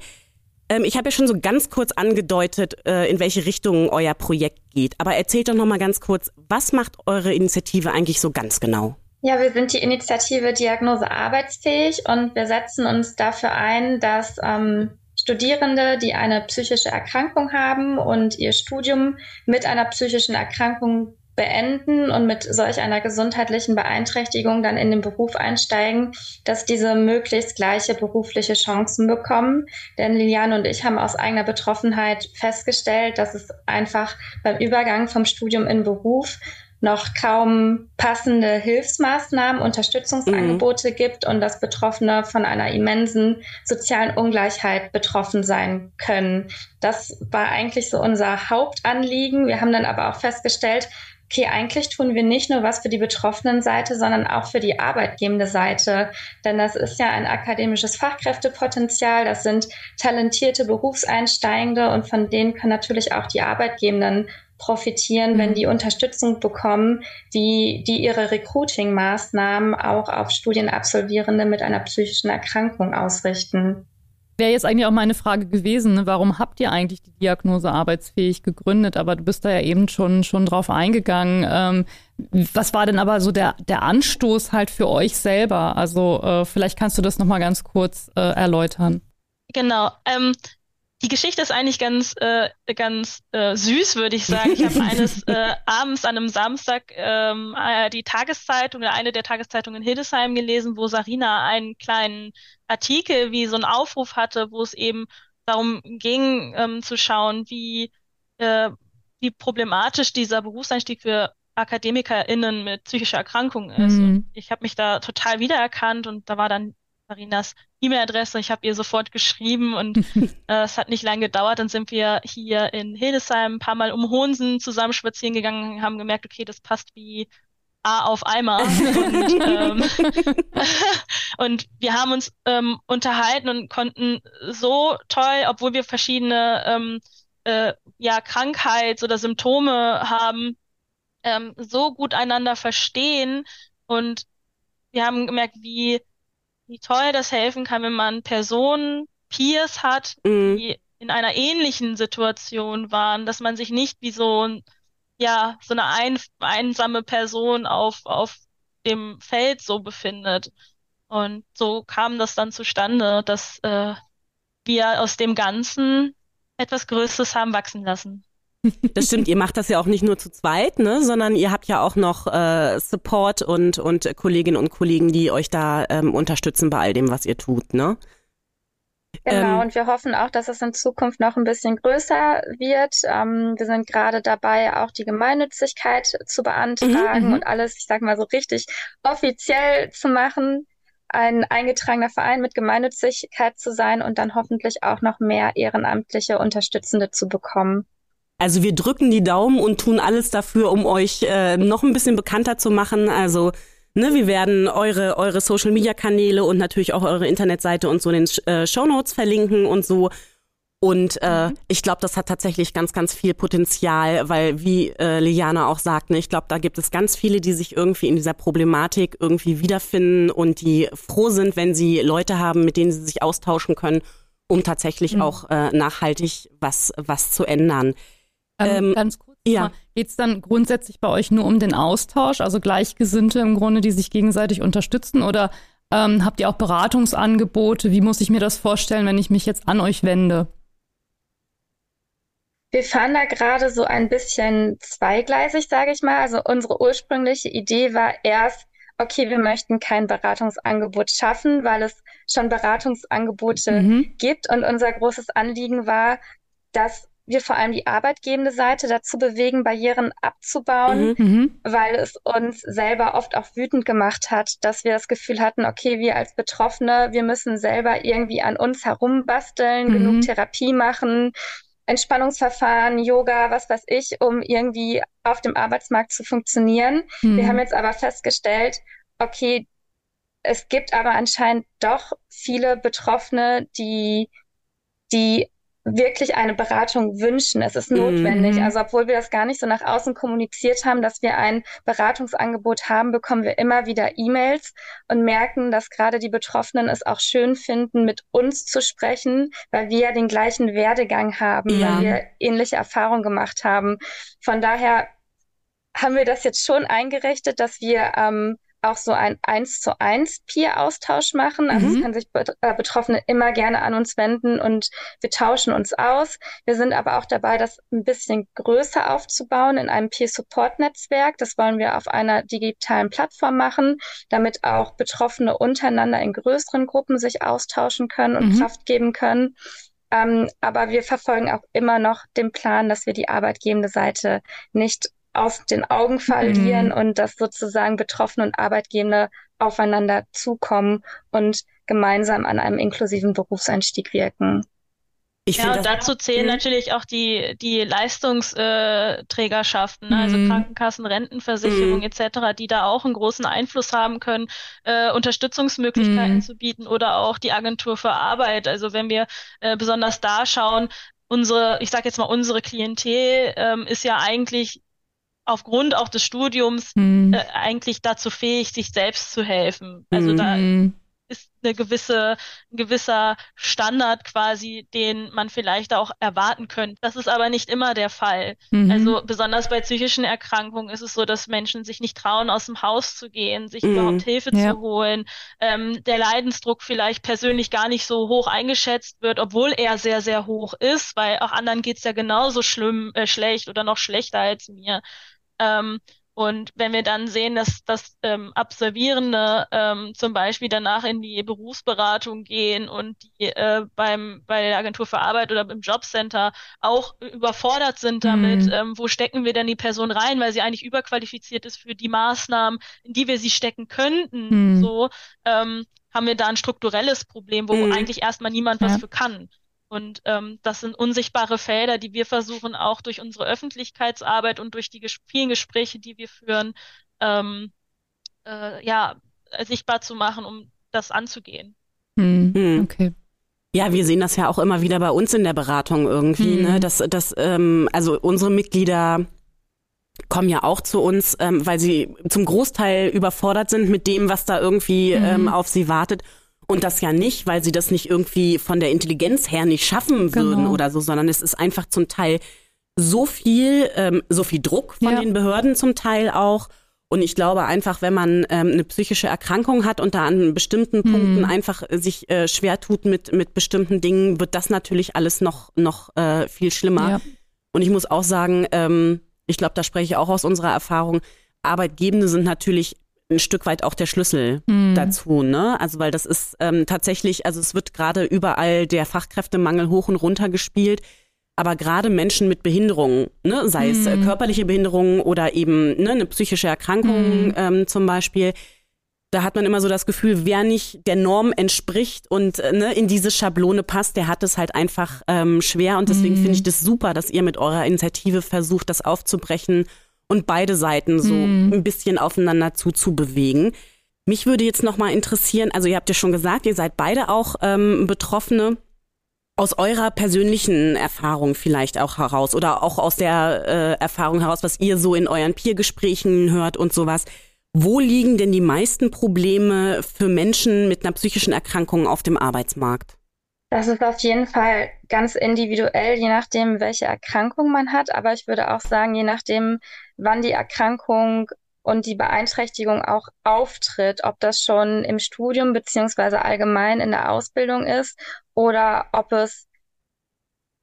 Speaker 4: Ähm, ich habe ja schon so ganz kurz angedeutet, äh, in welche Richtung euer Projekt geht. Aber erzählt doch nochmal ganz kurz, was macht eure Initiative eigentlich so ganz genau?
Speaker 5: Ja, wir sind die Initiative Diagnose arbeitsfähig und wir setzen uns dafür ein, dass ähm, Studierende, die eine psychische Erkrankung haben und ihr Studium mit einer psychischen Erkrankung beenden und mit solch einer gesundheitlichen Beeinträchtigung dann in den Beruf einsteigen, dass diese möglichst gleiche berufliche Chancen bekommen. Denn Liliane und ich haben aus eigener Betroffenheit festgestellt, dass es einfach beim Übergang vom Studium in Beruf noch kaum passende Hilfsmaßnahmen, Unterstützungsangebote mhm. gibt und dass Betroffene von einer immensen sozialen Ungleichheit betroffen sein können. Das war eigentlich so unser Hauptanliegen. Wir haben dann aber auch festgestellt, okay, eigentlich tun wir nicht nur was für die betroffenen Seite, sondern auch für die arbeitgebende Seite. Denn das ist ja ein akademisches Fachkräftepotenzial, das sind talentierte Berufseinsteigende und von denen können natürlich auch die Arbeitgebenden profitieren, wenn mhm. die Unterstützung bekommen, wie die ihre Recruiting-Maßnahmen auch auf Studienabsolvierende mit einer psychischen Erkrankung ausrichten.
Speaker 3: Wäre jetzt eigentlich auch meine Frage gewesen, ne? warum habt ihr eigentlich die Diagnose arbeitsfähig gegründet? Aber du bist da ja eben schon, schon drauf eingegangen. Ähm, was war denn aber so der, der Anstoß halt für euch selber? Also äh, vielleicht kannst du das nochmal ganz kurz äh, erläutern.
Speaker 6: Genau. Ähm, die Geschichte ist eigentlich ganz, äh, ganz äh, süß, würde ich sagen. Ich habe eines äh, abends an einem Samstag ähm, äh, die Tageszeitung oder eine der Tageszeitungen in Hildesheim gelesen, wo Sarina einen kleinen Artikel wie so einen Aufruf hatte, wo es eben darum ging, ähm, zu schauen, wie, äh, wie problematisch dieser Berufseinstieg für AkademikerInnen mit psychischer Erkrankung ist. Mhm. Und ich habe mich da total wiedererkannt und da war dann Marinas E-Mail-Adresse. Ich habe ihr sofort geschrieben und äh, es hat nicht lange gedauert. Dann sind wir hier in Hildesheim ein paar Mal um Hohensen zusammen spazieren gegangen, haben gemerkt, okay, das passt wie A auf Eimer. und, ähm, und wir haben uns ähm, unterhalten und konnten so toll, obwohl wir verschiedene ähm, äh, ja, Krankheits- oder Symptome haben, ähm, so gut einander verstehen. Und wir haben gemerkt, wie wie toll das helfen kann, wenn man Personen, Peers hat, mhm. die in einer ähnlichen Situation waren, dass man sich nicht wie so ein, ja, so eine ein, einsame Person auf, auf dem Feld so befindet. Und so kam das dann zustande, dass äh, wir aus dem Ganzen etwas Größeres haben wachsen lassen.
Speaker 4: Das stimmt, ihr macht das ja auch nicht nur zu zweit, ne, sondern ihr habt ja auch noch äh, Support und, und Kolleginnen und Kollegen, die euch da ähm, unterstützen bei all dem, was ihr tut, ne?
Speaker 5: Genau, ähm, und wir hoffen auch, dass es in Zukunft noch ein bisschen größer wird. Ähm, wir sind gerade dabei, auch die Gemeinnützigkeit zu beantragen mhm, mhm. und alles, ich sag mal so richtig offiziell zu machen, ein eingetragener Verein mit Gemeinnützigkeit zu sein und dann hoffentlich auch noch mehr ehrenamtliche Unterstützende zu bekommen.
Speaker 4: Also wir drücken die Daumen und tun alles dafür, um euch äh, noch ein bisschen bekannter zu machen. Also ne, wir werden eure eure Social Media Kanäle und natürlich auch eure Internetseite und so in den äh, Show Notes verlinken und so. Und äh, mhm. ich glaube, das hat tatsächlich ganz, ganz viel Potenzial, weil wie äh, Liana auch sagt, ne, ich glaube, da gibt es ganz viele, die sich irgendwie in dieser Problematik irgendwie wiederfinden und die froh sind, wenn sie Leute haben, mit denen sie sich austauschen können, um tatsächlich mhm. auch äh, nachhaltig was was zu ändern.
Speaker 3: Ähm, ähm, ganz kurz, ja. geht es dann grundsätzlich bei euch nur um den Austausch, also Gleichgesinnte im Grunde, die sich gegenseitig unterstützen oder ähm, habt ihr auch Beratungsangebote? Wie muss ich mir das vorstellen, wenn ich mich jetzt an euch wende?
Speaker 5: Wir fahren da gerade so ein bisschen zweigleisig, sage ich mal. Also unsere ursprüngliche Idee war erst, okay, wir möchten kein Beratungsangebot schaffen, weil es schon Beratungsangebote
Speaker 3: Mhm.
Speaker 5: gibt. Und unser großes Anliegen war, dass wir vor allem die arbeitgebende Seite dazu bewegen, Barrieren abzubauen,
Speaker 7: Mhm.
Speaker 3: Mhm.
Speaker 5: weil es uns selber oft auch wütend gemacht hat, dass wir das Gefühl hatten, okay, wir als Betroffene, wir müssen selber irgendwie an uns herumbasteln,
Speaker 3: Mhm.
Speaker 5: genug Therapie machen, Entspannungsverfahren, Yoga, was weiß ich, um irgendwie auf dem Arbeitsmarkt zu funktionieren.
Speaker 3: Mhm.
Speaker 5: Wir haben jetzt aber festgestellt, okay, es gibt aber anscheinend doch viele Betroffene, die, die wirklich eine Beratung wünschen. Es ist notwendig.
Speaker 3: Mhm.
Speaker 5: Also obwohl wir das gar nicht so nach außen kommuniziert haben, dass wir ein Beratungsangebot haben, bekommen wir immer wieder E-Mails und merken, dass gerade die Betroffenen es auch schön finden, mit uns zu sprechen, weil wir ja den gleichen Werdegang haben,
Speaker 4: Ja.
Speaker 5: weil wir ähnliche Erfahrungen gemacht haben. Von daher haben wir das jetzt schon eingerichtet, dass wir ähm, auch so ein eins zu eins Peer-Austausch machen. Also
Speaker 4: Mhm.
Speaker 5: es kann sich äh, Betroffene immer gerne an uns wenden und wir tauschen uns aus. Wir sind aber auch dabei, das ein bisschen größer aufzubauen in einem Peer-Support-Netzwerk. Das wollen wir auf einer digitalen Plattform machen, damit auch Betroffene untereinander in größeren Gruppen sich austauschen können und
Speaker 3: Mhm.
Speaker 5: Kraft geben können. Ähm, aber wir verfolgen auch immer noch den Plan, dass wir die arbeitgebende Seite nicht aus den Augen verlieren
Speaker 3: Mhm.
Speaker 5: und dass sozusagen Betroffene und Arbeitgebende aufeinander zukommen und gemeinsam an einem inklusiven Berufseinstieg wirken.
Speaker 4: Ich
Speaker 6: Ja,
Speaker 4: finde
Speaker 6: und dazu zählen natürlich auch die, die Leistungsträgerschaften, ne? also
Speaker 3: Mhm.
Speaker 6: Krankenkassen, Rentenversicherung
Speaker 4: Mhm.
Speaker 6: etc., die da auch einen großen Einfluss haben können, äh, Unterstützungsmöglichkeiten
Speaker 3: Mhm.
Speaker 6: zu bieten oder auch die Agentur für Arbeit. Also wenn wir äh, besonders da schauen, unsere, ich sage jetzt mal, unsere Klientel ähm, ist ja eigentlich aufgrund auch des Studiums
Speaker 3: Mhm.
Speaker 6: äh, eigentlich dazu fähig, sich selbst zu helfen. Also
Speaker 4: Mhm.
Speaker 6: da ist eine gewisse, ein gewisser Standard quasi, den man vielleicht auch erwarten könnte. Das ist aber nicht immer der Fall.
Speaker 3: Mhm.
Speaker 6: Also besonders bei psychischen Erkrankungen ist es so, dass Menschen sich nicht trauen, aus dem Haus zu gehen, sich
Speaker 4: Mhm.
Speaker 6: überhaupt Hilfe
Speaker 3: Ja.
Speaker 6: zu holen, ähm, der Leidensdruck vielleicht persönlich gar nicht so hoch eingeschätzt wird, obwohl er sehr, sehr hoch ist, weil auch anderen geht's ja genauso schlimm, äh, schlecht oder noch schlechter als mir. Ähm, und wenn wir dann sehen, dass, dass ähm, Absolvierende ähm, zum Beispiel danach in die Berufsberatung gehen und die äh, beim, bei der Agentur für Arbeit oder im Jobcenter auch überfordert sind damit,
Speaker 3: Mhm.
Speaker 6: ähm, wo stecken wir denn die Person rein, weil sie eigentlich überqualifiziert ist für die Maßnahmen, in die wir sie stecken könnten,
Speaker 3: Mhm.
Speaker 6: so ähm, haben wir da ein strukturelles Problem, wo
Speaker 4: Mhm.
Speaker 6: eigentlich erstmal niemand was
Speaker 3: Ja.
Speaker 6: für kann. Und ähm, das sind unsichtbare Felder, die wir versuchen auch durch unsere Öffentlichkeitsarbeit und durch die ges vielen Gespräche, die wir führen, ähm, äh, ja, sichtbar zu machen, um das anzugehen.
Speaker 3: Mhm.
Speaker 4: Mhm.
Speaker 3: Okay.
Speaker 4: Ja, wir sehen das ja auch immer wieder bei uns in der Beratung irgendwie,
Speaker 3: Mhm.
Speaker 4: ne? Dass, dass ähm, also unsere Mitglieder kommen ja auch zu uns, ähm, weil sie zum Großteil überfordert sind mit dem, was da irgendwie
Speaker 3: Mhm.
Speaker 4: ähm, auf sie wartet. Und das ja nicht, weil sie das nicht irgendwie von der Intelligenz her nicht schaffen würden
Speaker 3: Genau.
Speaker 4: oder so, sondern es ist einfach zum Teil so viel, ähm, so viel Druck von
Speaker 3: Ja.
Speaker 4: den Behörden zum Teil auch. Und ich glaube einfach, wenn man ähm, eine psychische Erkrankung hat und da an bestimmten Punkten einfach äh, sich äh, schwer tut mit, mit bestimmten Dingen, wird das natürlich alles noch, noch äh, viel schlimmer.
Speaker 3: Ja.
Speaker 4: Und ich muss auch sagen, ähm, ich glaube, da spreche ich auch aus unserer Erfahrung, Arbeitgebende sind natürlich ein Stück weit auch der Schlüssel
Speaker 3: Mhm.
Speaker 4: dazu, ne? Also weil das ist ähm, tatsächlich, also es wird gerade überall der Fachkräftemangel hoch und runter gespielt. Aber gerade Menschen mit Behinderungen, ne, sei es äh,
Speaker 3: Mhm.
Speaker 4: körperliche Behinderungen oder eben ne, eine psychische Erkrankung
Speaker 3: Mhm.
Speaker 4: ähm, zum Beispiel, da hat man immer so das Gefühl, wer nicht der Norm entspricht und äh, ne, in diese Schablone passt, der hat es halt einfach ähm, schwer. Und deswegen
Speaker 3: Mhm.
Speaker 4: finde ich das super, dass ihr mit eurer Initiative versucht, das aufzubrechen und beide Seiten so
Speaker 3: Mhm.
Speaker 4: ein bisschen aufeinander zuzubewegen. Mich würde jetzt noch mal interessieren, also ihr habt ja schon gesagt, ihr seid beide auch ähm, Betroffene. Aus eurer persönlichen Erfahrung vielleicht auch heraus oder auch aus der äh, Erfahrung heraus, was ihr so in euren Peergesprächen hört und sowas. Wo liegen denn die meisten Probleme für Menschen mit einer psychischen Erkrankung auf dem Arbeitsmarkt?
Speaker 5: Das ist auf jeden Fall ganz individuell, je nachdem, welche Erkrankung man hat. Aber ich würde auch sagen, je nachdem, wann die Erkrankung und die Beeinträchtigung auch auftritt, ob das schon im Studium beziehungsweise allgemein in der Ausbildung ist oder ob es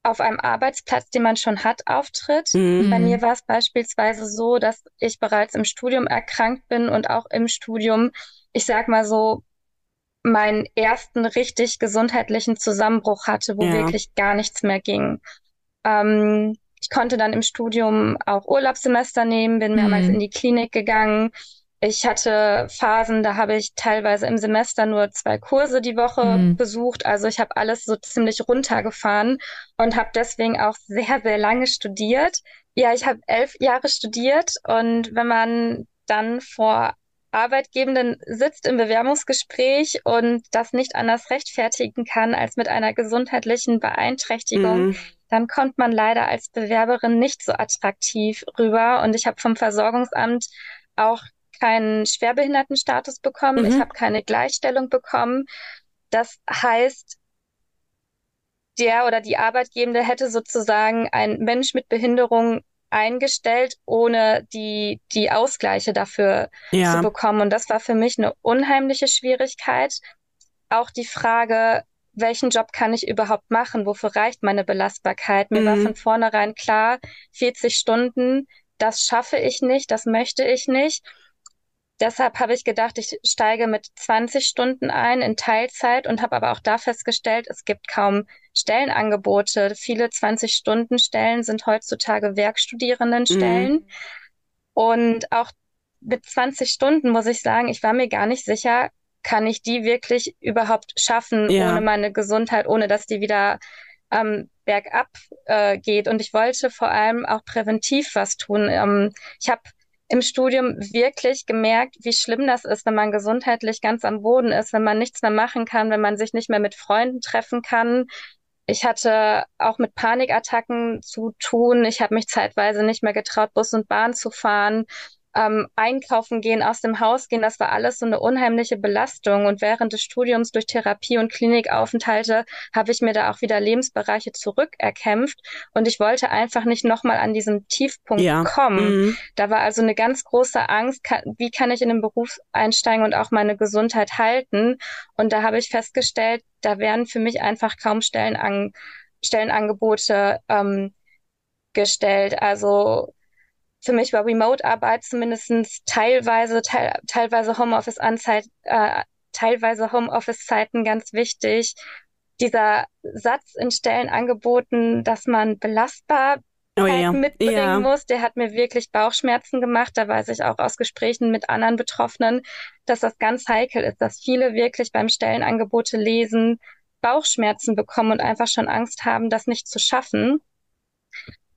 Speaker 5: auf einem Arbeitsplatz, den man schon hat, auftritt. Mhm. Bei mir war es beispielsweise so, dass ich bereits im Studium erkrankt bin und auch im Studium, ich sag mal so, meinen ersten richtig gesundheitlichen Zusammenbruch hatte, wo ja. wirklich gar nichts mehr ging. Ähm, ich konnte dann im Studium auch Urlaubssemester nehmen, bin mehrmals mhm. in die Klinik gegangen. Ich hatte Phasen, da habe ich teilweise im Semester nur zwei Kurse die Woche mhm. besucht. Also ich habe alles so ziemlich runtergefahren und habe deswegen auch sehr, sehr lange studiert. Ja, ich habe elf Jahre studiert und wenn man dann vor Arbeitgebenden sitzt im Bewerbungsgespräch und das nicht anders rechtfertigen kann als mit einer gesundheitlichen Beeinträchtigung, mhm. dann kommt man leider als Bewerberin nicht so attraktiv rüber. Und ich habe vom Versorgungsamt auch keinen Schwerbehindertenstatus bekommen. Mhm. Ich habe keine Gleichstellung bekommen. Das heißt, der oder die Arbeitgebende hätte sozusagen ein Mensch mit Behinderung eingestellt, ohne die, die Ausgleiche dafür ja. zu bekommen. Und das war für mich eine unheimliche Schwierigkeit. Auch die Frage, welchen Job kann ich überhaupt machen? Wofür reicht meine Belastbarkeit? Mir mhm. war von vornherein klar, 40 Stunden, das schaffe ich nicht, das möchte ich nicht. Deshalb habe ich gedacht, ich steige mit 20 Stunden ein in Teilzeit und habe aber auch da festgestellt, es gibt kaum Stellenangebote. Viele 20-Stunden-Stellen sind heutzutage Werkstudierendenstellen. Mhm. Und auch mit 20 Stunden muss ich sagen, ich war mir gar nicht sicher, kann ich die wirklich überhaupt schaffen ja. ohne meine Gesundheit, ohne dass die wieder ähm, bergab äh, geht. Und ich wollte vor allem auch präventiv was tun. Ähm, ich habe im Studium wirklich gemerkt, wie schlimm das ist, wenn man gesundheitlich ganz am Boden ist, wenn man nichts mehr machen kann, wenn man sich nicht mehr mit Freunden treffen kann, ich hatte auch mit Panikattacken zu tun. Ich habe mich zeitweise nicht mehr getraut, Bus und Bahn zu fahren ähm, einkaufen gehen, aus dem Haus gehen, das war alles so eine unheimliche Belastung. Und während des Studiums durch Therapie und Klinikaufenthalte habe ich mir da auch wieder Lebensbereiche zurückerkämpft. Und ich wollte einfach nicht nochmal an diesen Tiefpunkt ja. kommen. Mhm. Da war also eine ganz große Angst, kann, wie kann ich in den Beruf einsteigen und auch meine Gesundheit halten. Und da habe ich festgestellt, da werden für mich einfach kaum Stellen an, Stellenangebote ähm, gestellt. Also für mich war Remote-Arbeit zumindest teilweise, teil, teilweise Homeoffice-Anzeit, äh, teilweise Homeoffice-Zeiten ganz wichtig. Dieser Satz in Stellenangeboten, dass man belastbar oh, ja. mitbringen ja. muss, der hat mir wirklich Bauchschmerzen gemacht. Da weiß ich auch aus Gesprächen mit anderen Betroffenen, dass das ganz heikel ist, dass viele wirklich beim Stellenangebote lesen, Bauchschmerzen bekommen und einfach schon Angst haben, das nicht zu schaffen.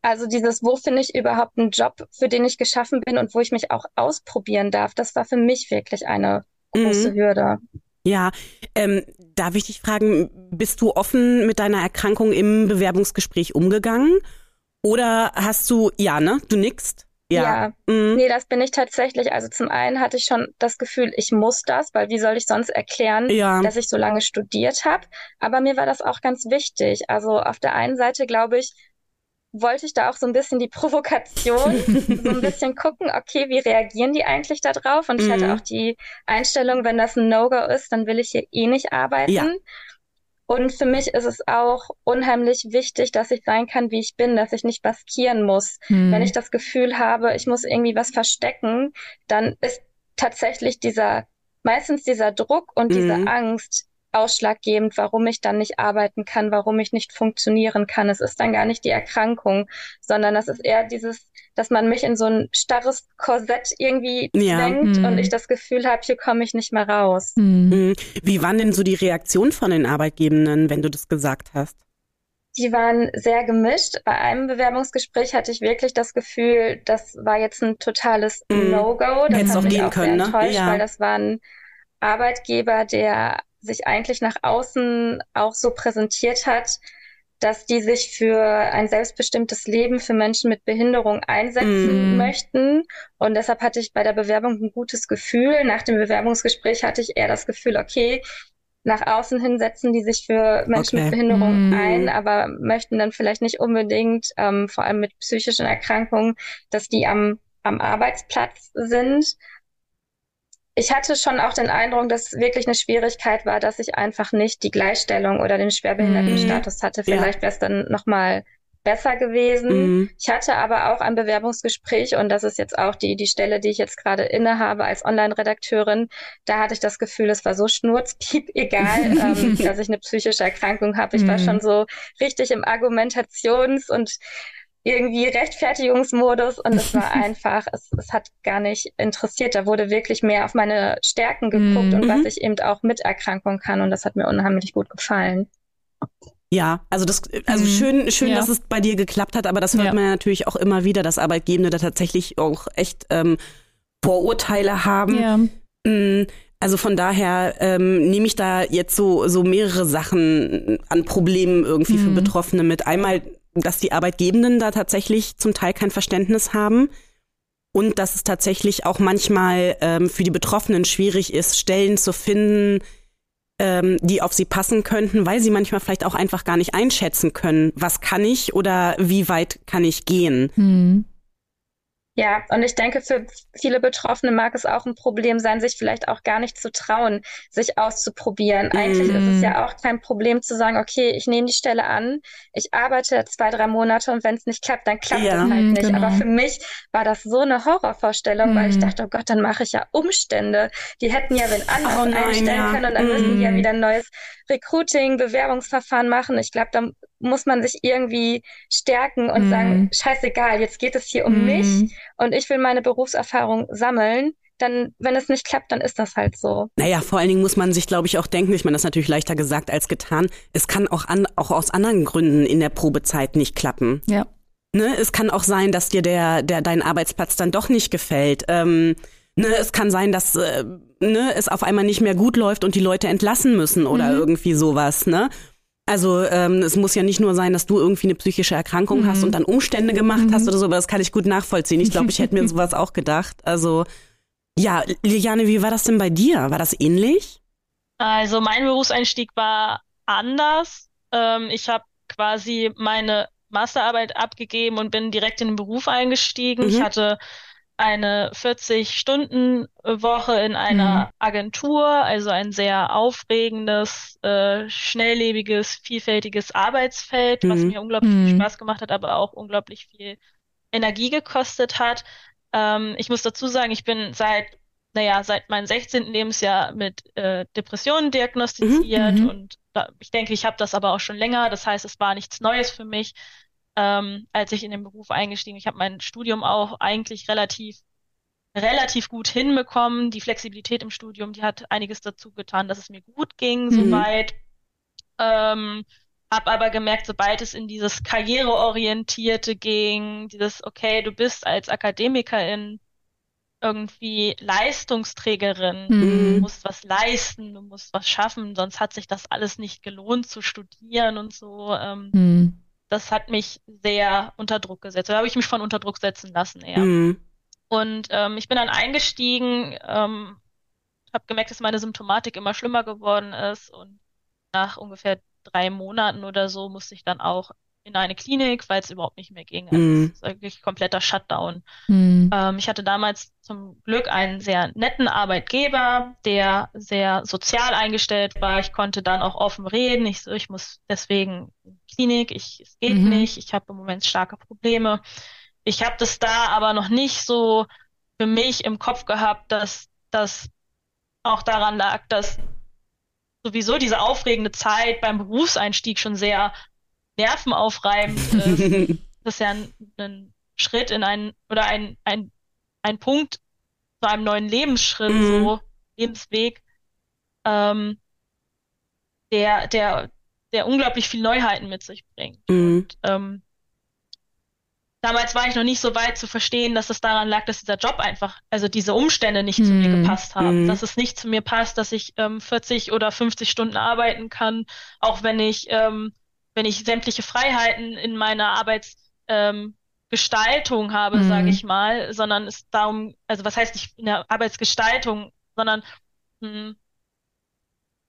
Speaker 5: Also dieses, wo finde ich überhaupt einen Job, für den ich geschaffen bin und wo ich mich auch ausprobieren darf, das war für mich wirklich eine große mhm. Hürde.
Speaker 2: Ja, ähm, darf ich dich fragen, bist du offen mit deiner Erkrankung im Bewerbungsgespräch umgegangen? Oder hast du, ja, ne? Du nickst?
Speaker 5: Ja. ja. Mhm. Nee, das bin ich tatsächlich. Also zum einen hatte ich schon das Gefühl, ich muss das, weil wie soll ich sonst erklären, ja. dass ich so lange studiert habe? Aber mir war das auch ganz wichtig. Also auf der einen Seite glaube ich, wollte ich da auch so ein bisschen die Provokation, so ein bisschen gucken, okay, wie reagieren die eigentlich da drauf? Und ich hatte mhm. auch die Einstellung, wenn das ein No-Go ist, dann will ich hier eh nicht arbeiten. Ja. Und für mich ist es auch unheimlich wichtig, dass ich sein kann, wie ich bin, dass ich nicht baskieren muss. Mhm. Wenn ich das Gefühl habe, ich muss irgendwie was verstecken, dann ist tatsächlich dieser, meistens dieser Druck und mhm. diese Angst ausschlaggebend, warum ich dann nicht arbeiten kann, warum ich nicht funktionieren kann. Es ist dann gar nicht die Erkrankung, sondern das ist eher dieses, dass man mich in so ein starres Korsett irgendwie ja. zwängt mhm. und ich das Gefühl habe, hier komme ich nicht mehr raus.
Speaker 2: Mhm. Wie waren denn so die Reaktionen von den Arbeitgebenden, wenn du das gesagt hast?
Speaker 5: Die waren sehr gemischt. Bei einem Bewerbungsgespräch hatte ich wirklich das Gefühl, das war jetzt ein totales mhm. No-Go. Das
Speaker 2: Hättest hat mich auch können,
Speaker 5: sehr
Speaker 2: ne? enttäuscht,
Speaker 5: ja. weil das war ein Arbeitgeber, der sich eigentlich nach außen auch so präsentiert hat, dass die sich für ein selbstbestimmtes Leben für Menschen mit Behinderung einsetzen mm. möchten. Und deshalb hatte ich bei der Bewerbung ein gutes Gefühl. Nach dem Bewerbungsgespräch hatte ich eher das Gefühl, okay, nach außen hin setzen die sich für Menschen okay. mit Behinderung mm. ein, aber möchten dann vielleicht nicht unbedingt, ähm, vor allem mit psychischen Erkrankungen, dass die am, am Arbeitsplatz sind. Ich hatte schon auch den Eindruck, dass wirklich eine Schwierigkeit war, dass ich einfach nicht die Gleichstellung oder den Schwerbehindertenstatus hatte. Vielleicht ja. wäre es dann nochmal besser gewesen. Mhm. Ich hatte aber auch ein Bewerbungsgespräch und das ist jetzt auch die, die Stelle, die ich jetzt gerade innehabe als Online-Redakteurin. Da hatte ich das Gefühl, es war so schnurzpiep egal, ähm, dass ich eine psychische Erkrankung habe. Ich mhm. war schon so richtig im Argumentations- und irgendwie Rechtfertigungsmodus und es war einfach, es, es hat gar nicht interessiert. Da wurde wirklich mehr auf meine Stärken geguckt mhm. und was ich eben auch mit Erkrankung kann und das hat mir unheimlich gut gefallen.
Speaker 4: Ja, also das, also mhm. schön, schön, ja. dass es bei dir geklappt hat, aber das hört ja. man ja natürlich auch immer wieder, dass Arbeitgebende da tatsächlich auch echt ähm, Vorurteile haben. Ja. Mm, also von daher ähm, nehme ich da jetzt so so mehrere Sachen an Problemen irgendwie mhm. für Betroffene mit. Einmal, dass die Arbeitgebenden da tatsächlich zum Teil kein Verständnis haben und dass es tatsächlich auch manchmal ähm, für die Betroffenen schwierig ist, Stellen zu finden, ähm, die auf sie passen könnten, weil sie manchmal vielleicht auch einfach gar nicht einschätzen können, was kann ich oder wie weit kann ich gehen. Mhm.
Speaker 5: Ja, und ich denke, für viele Betroffene mag es auch ein Problem sein, sich vielleicht auch gar nicht zu trauen, sich auszuprobieren. Eigentlich mm. ist es ja mhm. auch kein Problem zu sagen, okay, ich nehme die Stelle an, ich arbeite zwei, drei Monate und wenn es nicht klappt, dann klappt ja, es halt nicht. Genau. Aber für mich war das so eine Horrorvorstellung, mm. weil ich mhm. dachte, oh Gott, dann mache ich ja Umstände. Die hätten ja wen anders oh nein, einstellen ja. können und dann mm. müssen die ja mhm. wieder ein neues Recruiting, Bewerbungsverfahren machen. Ich glaube, da muss man sich irgendwie stärken und mm. sagen, scheißegal, jetzt geht es hier um mm. mich und ich will meine Berufserfahrung sammeln. Dann, wenn es nicht klappt, dann ist das halt so.
Speaker 4: Naja, vor allen Dingen muss man sich, glaube ich, auch denken, ich meine, das ist natürlich leichter gesagt als getan. Es kann auch, an, auch aus anderen Gründen in der Probezeit nicht klappen.
Speaker 3: Ja.
Speaker 4: Ne, es kann auch sein, dass dir der, der dein Arbeitsplatz dann doch nicht gefällt. Ähm, ne, es kann sein, dass äh, ne, es auf einmal nicht mehr gut läuft und die Leute entlassen müssen oder mhm. irgendwie sowas. Ne? Also ähm, es muss ja nicht nur sein, dass du irgendwie eine psychische Erkrankung mhm. hast und dann Umstände gemacht mhm. hast oder so, aber das kann ich gut nachvollziehen. Ich glaube, ich hätte mir sowas auch gedacht. Also ja, Liliane, wie war das denn bei dir? War das ähnlich?
Speaker 6: Also mein Berufseinstieg war anders. Ähm, ich habe quasi meine Masterarbeit abgegeben und bin direkt in den Beruf eingestiegen. Mhm. Ich hatte eine 40-Stunden-Woche in einer mhm. Agentur, also ein sehr aufregendes, äh, schnelllebiges, vielfältiges Arbeitsfeld, mhm. was mir unglaublich mhm. viel Spaß gemacht hat, aber auch unglaublich viel Energie gekostet hat. Ähm, ich muss dazu sagen, ich bin seit, naja, seit meinem 16. Lebensjahr mit äh, Depressionen diagnostiziert mhm. Mhm. und da, ich denke, ich habe das aber auch schon länger. Das heißt, es war nichts Neues für mich ähm, als ich in den Beruf eingestiegen. Ich habe mein Studium auch eigentlich relativ relativ gut hinbekommen. Die Flexibilität im Studium, die hat einiges dazu getan, dass es mir gut ging, mhm. soweit. Ähm, hab aber gemerkt, sobald es in dieses Karriereorientierte ging, dieses, okay, du bist als Akademikerin irgendwie Leistungsträgerin, mhm. du musst was leisten, du musst was schaffen, sonst hat sich das alles nicht gelohnt zu studieren und so. Ähm, mhm das hat mich sehr unter Druck gesetzt. Da habe ich mich von unter Druck setzen lassen eher. Mhm. Und ähm, ich bin dann eingestiegen, ähm, habe gemerkt, dass meine Symptomatik immer schlimmer geworden ist und nach ungefähr drei Monaten oder so musste ich dann auch in eine Klinik, weil es überhaupt nicht mehr ging. Also mhm. es ist wirklich kompletter Shutdown. Mhm. Ähm, ich hatte damals zum Glück einen sehr netten Arbeitgeber, der sehr sozial eingestellt war. Ich konnte dann auch offen reden. Ich so, ich muss deswegen in die Klinik, ich, es geht mhm. nicht, ich habe im Moment starke Probleme. Ich habe das da aber noch nicht so für mich im Kopf gehabt, dass das auch daran lag, dass sowieso diese aufregende Zeit beim Berufseinstieg schon sehr nervenaufreibend ist. das ist ja ein, ein, Schritt in einen oder ein, ein, ein Punkt zu einem neuen Lebensschritt, mhm. so Lebensweg, ähm, der, der, der unglaublich viel Neuheiten mit sich bringt. Mhm. Und ähm, damals war ich noch nicht so weit zu verstehen, dass es daran lag, dass dieser Job einfach, also diese Umstände nicht mhm. zu mir mhm. gepasst haben, mhm. dass es nicht zu mir passt, dass ich ähm, 40 oder 50 Stunden arbeiten kann, auch wenn ich ähm, wenn ich sämtliche Freiheiten in meiner Arbeitsgestaltung ähm, habe, mhm. sage ich mal, sondern es darum, also was heißt nicht in der Arbeitsgestaltung, sondern mh, hm,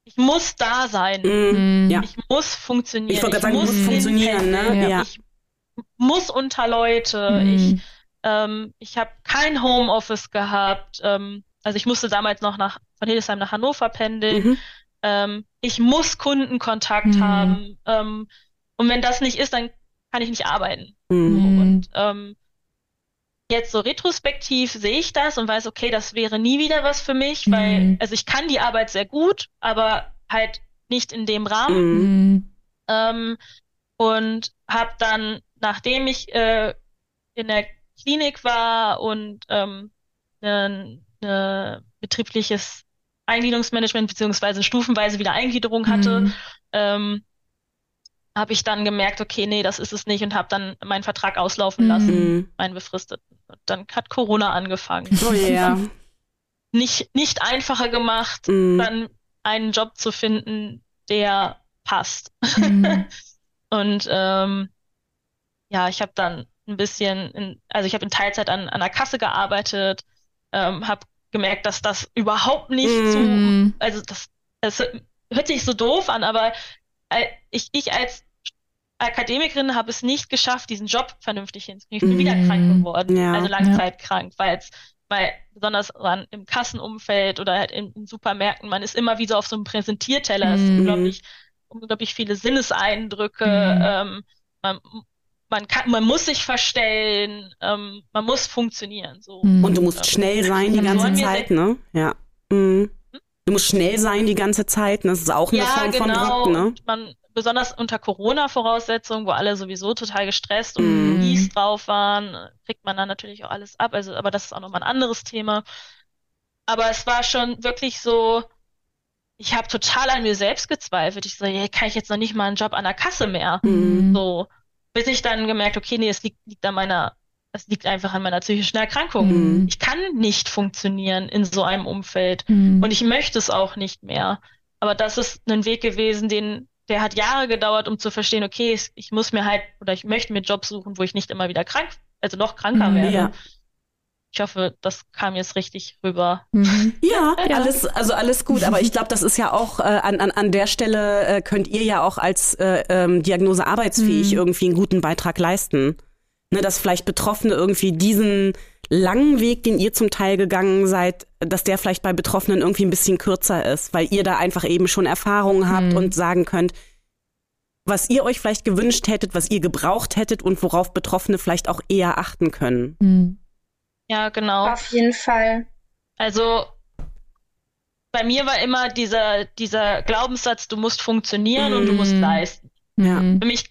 Speaker 6: ich muss da sein. Mhm. Ja. Ich muss funktionieren.
Speaker 4: Ich wollte gerade sagen, muss funktionieren, ne?
Speaker 6: Ja. Ich muss unter Leute. Mhm. Ich, ähm, ich habe kein Homeoffice gehabt. Ähm, also ich musste damals noch nach, von Hildesheim nach Hannover pendeln. Mhm. Ähm, ich muss Kundenkontakt mhm. haben. Ähm, und wenn das nicht ist, dann kann ich nicht arbeiten. Mhm. Und ähm, jetzt so retrospektiv sehe ich das und weiß, okay, das wäre nie wieder was für mich, weil, mhm. also ich kann die Arbeit sehr gut, aber halt nicht in dem Rahmen. Mhm. Ähm, und habe dann, nachdem ich äh, in der Klinik war und ähm, ein ne betriebliches Eingliederungsmanagement beziehungsweise stufenweise wieder Eingliederung hatte, mhm. ähm, habe ich dann gemerkt, okay, nee, das ist es nicht und habe dann meinen Vertrag auslaufen mhm. lassen, meinen befristeten. Und dann hat Corona angefangen.
Speaker 4: Oh ja.
Speaker 6: nicht, nicht einfacher gemacht, mhm. dann einen Job zu finden, der passt. Mhm. und ähm, ja, ich habe dann ein bisschen, in, also ich habe in Teilzeit an, an der Kasse gearbeitet, ähm, habe gemerkt, dass das überhaupt nicht mhm. so, also das, das hört sich so doof an, aber äh, ich, ich als Akademikerin habe es nicht geschafft, diesen Job vernünftig hinzukriegen. Ich bin mm. wieder krank geworden, ja, also langzeitkrank, ja. weil es, weil besonders an, im Kassenumfeld oder halt in, in, Supermärkten, man ist immer wieder auf so einem Präsentierteller, es mm. sind unglaublich, unglaublich viele Sinneseindrücke, mm. ähm, man, man kann, man muss sich verstellen, ähm, man muss funktionieren. So.
Speaker 4: Mhm. Und du musst schnell sein die ganze Zeit, ne? Ja. Mhm. Du musst schnell sein die ganze Zeit, ne? das ist auch eine ja, Form genau. von Druck, ne?
Speaker 6: Man, besonders unter Corona-Voraussetzungen, wo alle sowieso total gestresst und mm. drauf waren, kriegt man dann natürlich auch alles ab. Also, aber das ist auch nochmal ein anderes Thema. Aber es war schon wirklich so, ich habe total an mir selbst gezweifelt. Ich so, hey, kann ich jetzt noch nicht mal einen Job an der Kasse mehr? Mm. So, bis ich dann gemerkt, okay, nee, es liegt, liegt an meiner, es liegt einfach an meiner psychischen Erkrankung. Mm. Ich kann nicht funktionieren in so einem Umfeld mm. und ich möchte es auch nicht mehr. Aber das ist ein Weg gewesen, den der hat Jahre gedauert, um zu verstehen, okay, ich muss mir halt oder ich möchte mir Jobs suchen, wo ich nicht immer wieder krank, also noch kranker mhm, werde. Ja. Ich hoffe, das kam jetzt richtig rüber.
Speaker 4: Mhm. Ja, ja, alles, also alles gut. Aber ich glaube, das ist ja auch äh, an, an, an der Stelle äh, könnt ihr ja auch als äh, ähm, Diagnose arbeitsfähig mhm. irgendwie einen guten Beitrag leisten. Ne, dass vielleicht Betroffene irgendwie diesen langen Weg, den ihr zum Teil gegangen seid, dass der vielleicht bei Betroffenen irgendwie ein bisschen kürzer ist, weil ihr da einfach eben schon Erfahrungen habt mhm. und sagen könnt, was ihr euch vielleicht gewünscht hättet, was ihr gebraucht hättet und worauf Betroffene vielleicht auch eher achten können. Mhm.
Speaker 6: Ja, genau.
Speaker 5: Auf jeden Fall.
Speaker 6: Also bei mir war immer dieser, dieser Glaubenssatz, du musst funktionieren mhm. und du musst mhm. leisten. Ja. Für mich,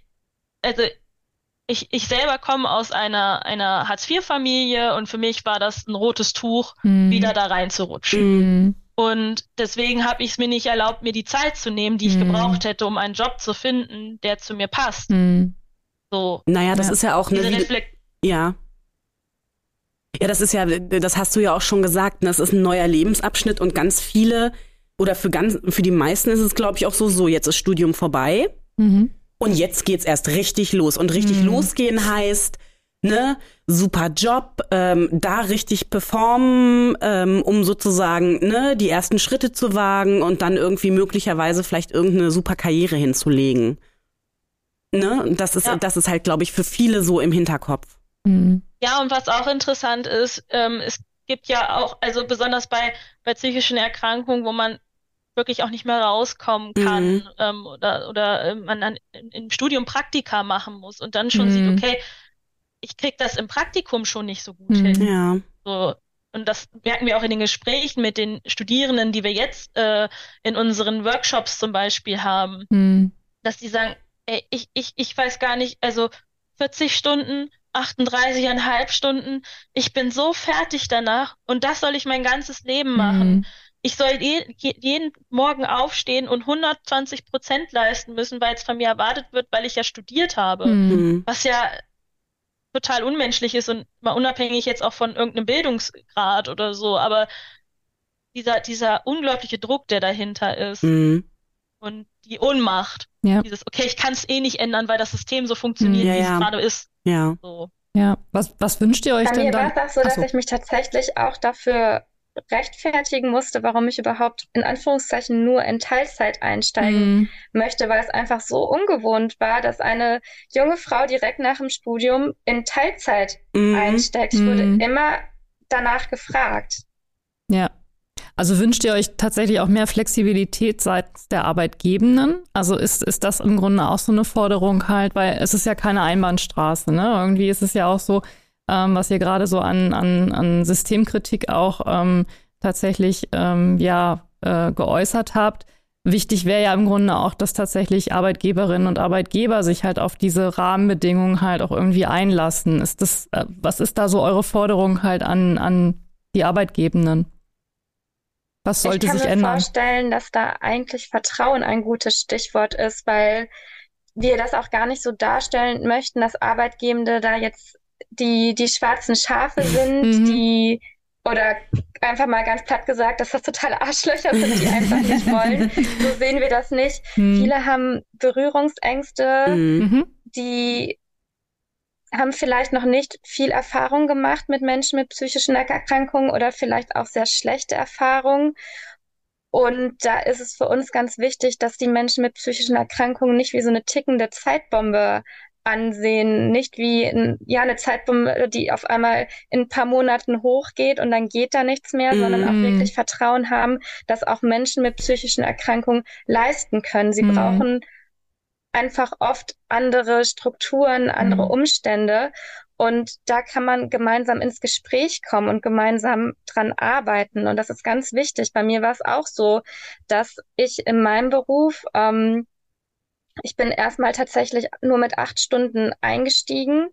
Speaker 6: also ich, ich selber komme aus einer, einer Hartz-IV-Familie und für mich war das ein rotes Tuch, mhm. wieder da reinzurutschen. Mhm. Und deswegen habe ich es mir nicht erlaubt, mir die Zeit zu nehmen, die ich mhm. gebraucht hätte, um einen Job zu finden, der zu mir passt. Mhm.
Speaker 4: So. Naja, das ja. ist ja auch eine. Ja. Ja, das ist ja, das hast du ja auch schon gesagt, das ist ein neuer Lebensabschnitt und ganz viele oder für ganz, für die meisten ist es, glaube ich, auch so, so, jetzt ist Studium vorbei. Mhm. Und jetzt geht's erst richtig los. Und richtig mhm. losgehen heißt, ne, super Job, ähm, da richtig performen, ähm, um sozusagen ne, die ersten Schritte zu wagen und dann irgendwie möglicherweise vielleicht irgendeine super Karriere hinzulegen. Ne? Das ist, ja. das ist halt, glaube ich, für viele so im Hinterkopf.
Speaker 6: Mhm. Ja, und was auch interessant ist, ähm, es gibt ja auch, also besonders bei, bei psychischen Erkrankungen, wo man wirklich auch nicht mehr rauskommen kann mhm. ähm, oder, oder ähm, man dann im Studium Praktika machen muss und dann schon mhm. sieht, okay, ich krieg das im Praktikum schon nicht so gut mhm. hin. Ja. So, und das merken wir auch in den Gesprächen mit den Studierenden, die wir jetzt äh, in unseren Workshops zum Beispiel haben, mhm. dass die sagen, ey, ich, ich, ich weiß gar nicht, also 40 Stunden, 38,5 Stunden, ich bin so fertig danach und das soll ich mein ganzes Leben machen. Mhm ich soll je, jeden Morgen aufstehen und 120 Prozent leisten müssen, weil es von mir erwartet wird, weil ich ja studiert habe. Mhm. Was ja total unmenschlich ist und mal unabhängig jetzt auch von irgendeinem Bildungsgrad oder so, aber dieser, dieser unglaubliche Druck, der dahinter ist mhm. und die Ohnmacht, ja. dieses, okay, ich kann es eh nicht ändern, weil das System so funktioniert, ja, wie es gerade ist.
Speaker 3: Ja. So. Ja, was, was wünscht ihr euch
Speaker 5: Bei
Speaker 3: denn
Speaker 5: mir
Speaker 3: dann?
Speaker 5: war es auch so, dass ich mich tatsächlich auch dafür rechtfertigen musste, warum ich überhaupt in Anführungszeichen nur in Teilzeit einsteigen mhm. möchte, weil es einfach so ungewohnt war, dass eine junge Frau direkt nach dem Studium in Teilzeit mhm. einsteigt. Ich wurde mhm. immer danach gefragt.
Speaker 3: Ja. Also wünscht ihr euch tatsächlich auch mehr Flexibilität seitens der Arbeitgebenden? Also ist, ist das im Grunde auch so eine Forderung halt, weil es ist ja keine Einbahnstraße, ne? Irgendwie ist es ja auch so, ähm, was ihr gerade so an, an, an Systemkritik auch ähm, tatsächlich ähm, ja äh, geäußert habt. Wichtig wäre ja im Grunde auch, dass tatsächlich Arbeitgeberinnen und Arbeitgeber sich halt auf diese Rahmenbedingungen halt auch irgendwie einlassen. Ist das, äh, was ist da so eure Forderung halt an, an die Arbeitgebenden? Was sollte sich ändern? Ich kann
Speaker 5: mir vorstellen, dass da eigentlich Vertrauen ein gutes Stichwort ist, weil wir das auch gar nicht so darstellen möchten, dass Arbeitgebende da jetzt die, die schwarzen Schafe sind, mhm. die oder einfach mal ganz platt gesagt, dass das totale Arschlöcher sind, die einfach nicht wollen. So sehen wir das nicht. Mhm. Viele haben Berührungsängste, mhm. die haben vielleicht noch nicht viel Erfahrung gemacht mit Menschen mit psychischen Erkrankungen oder vielleicht auch sehr schlechte Erfahrungen. Und da ist es für uns ganz wichtig, dass die Menschen mit psychischen Erkrankungen nicht wie so eine tickende Zeitbombe ansehen, nicht wie ein, ja eine Zeitbombe, die auf einmal in ein paar Monaten hochgeht und dann geht da nichts mehr, mm. sondern auch mhm. wirklich Vertrauen haben, dass auch Menschen mit psychischen Erkrankungen leisten können. Sie mm. brauchen einfach oft andere Strukturen, andere mhm. Umstände. Und da kann man gemeinsam ins Gespräch kommen und gemeinsam dran arbeiten. Und das ist ganz wichtig. Bei mir war es auch so, dass ich in meinem Beruf, ähm, ich bin erstmal tatsächlich nur mit acht Stunden eingestiegen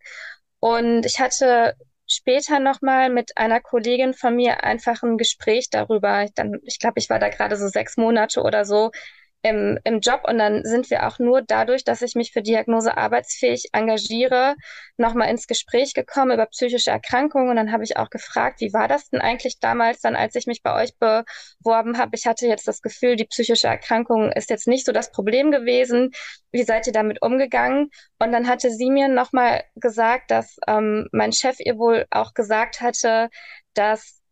Speaker 5: und ich hatte später nochmal mit einer Kollegin von mir einfach ein Gespräch darüber. Dann, ich glaube, ich war da gerade so sechs Monate oder so im, im Job und dann sind wir auch nur dadurch, dass ich mich für Diagnose arbeitsfähig engagiere, nochmal ins Gespräch gekommen über psychische Erkrankungen und dann habe ich auch gefragt, wie war das denn eigentlich damals dann, als ich mich bei euch beworben habe? Ich hatte jetzt das Gefühl, die psychische Erkrankung ist jetzt nicht so das Problem gewesen. Wie seid ihr damit umgegangen? Und dann hatte sie mir nochmal gesagt, dass ähm, mein Chef ihr wohl auch gesagt hatte, dass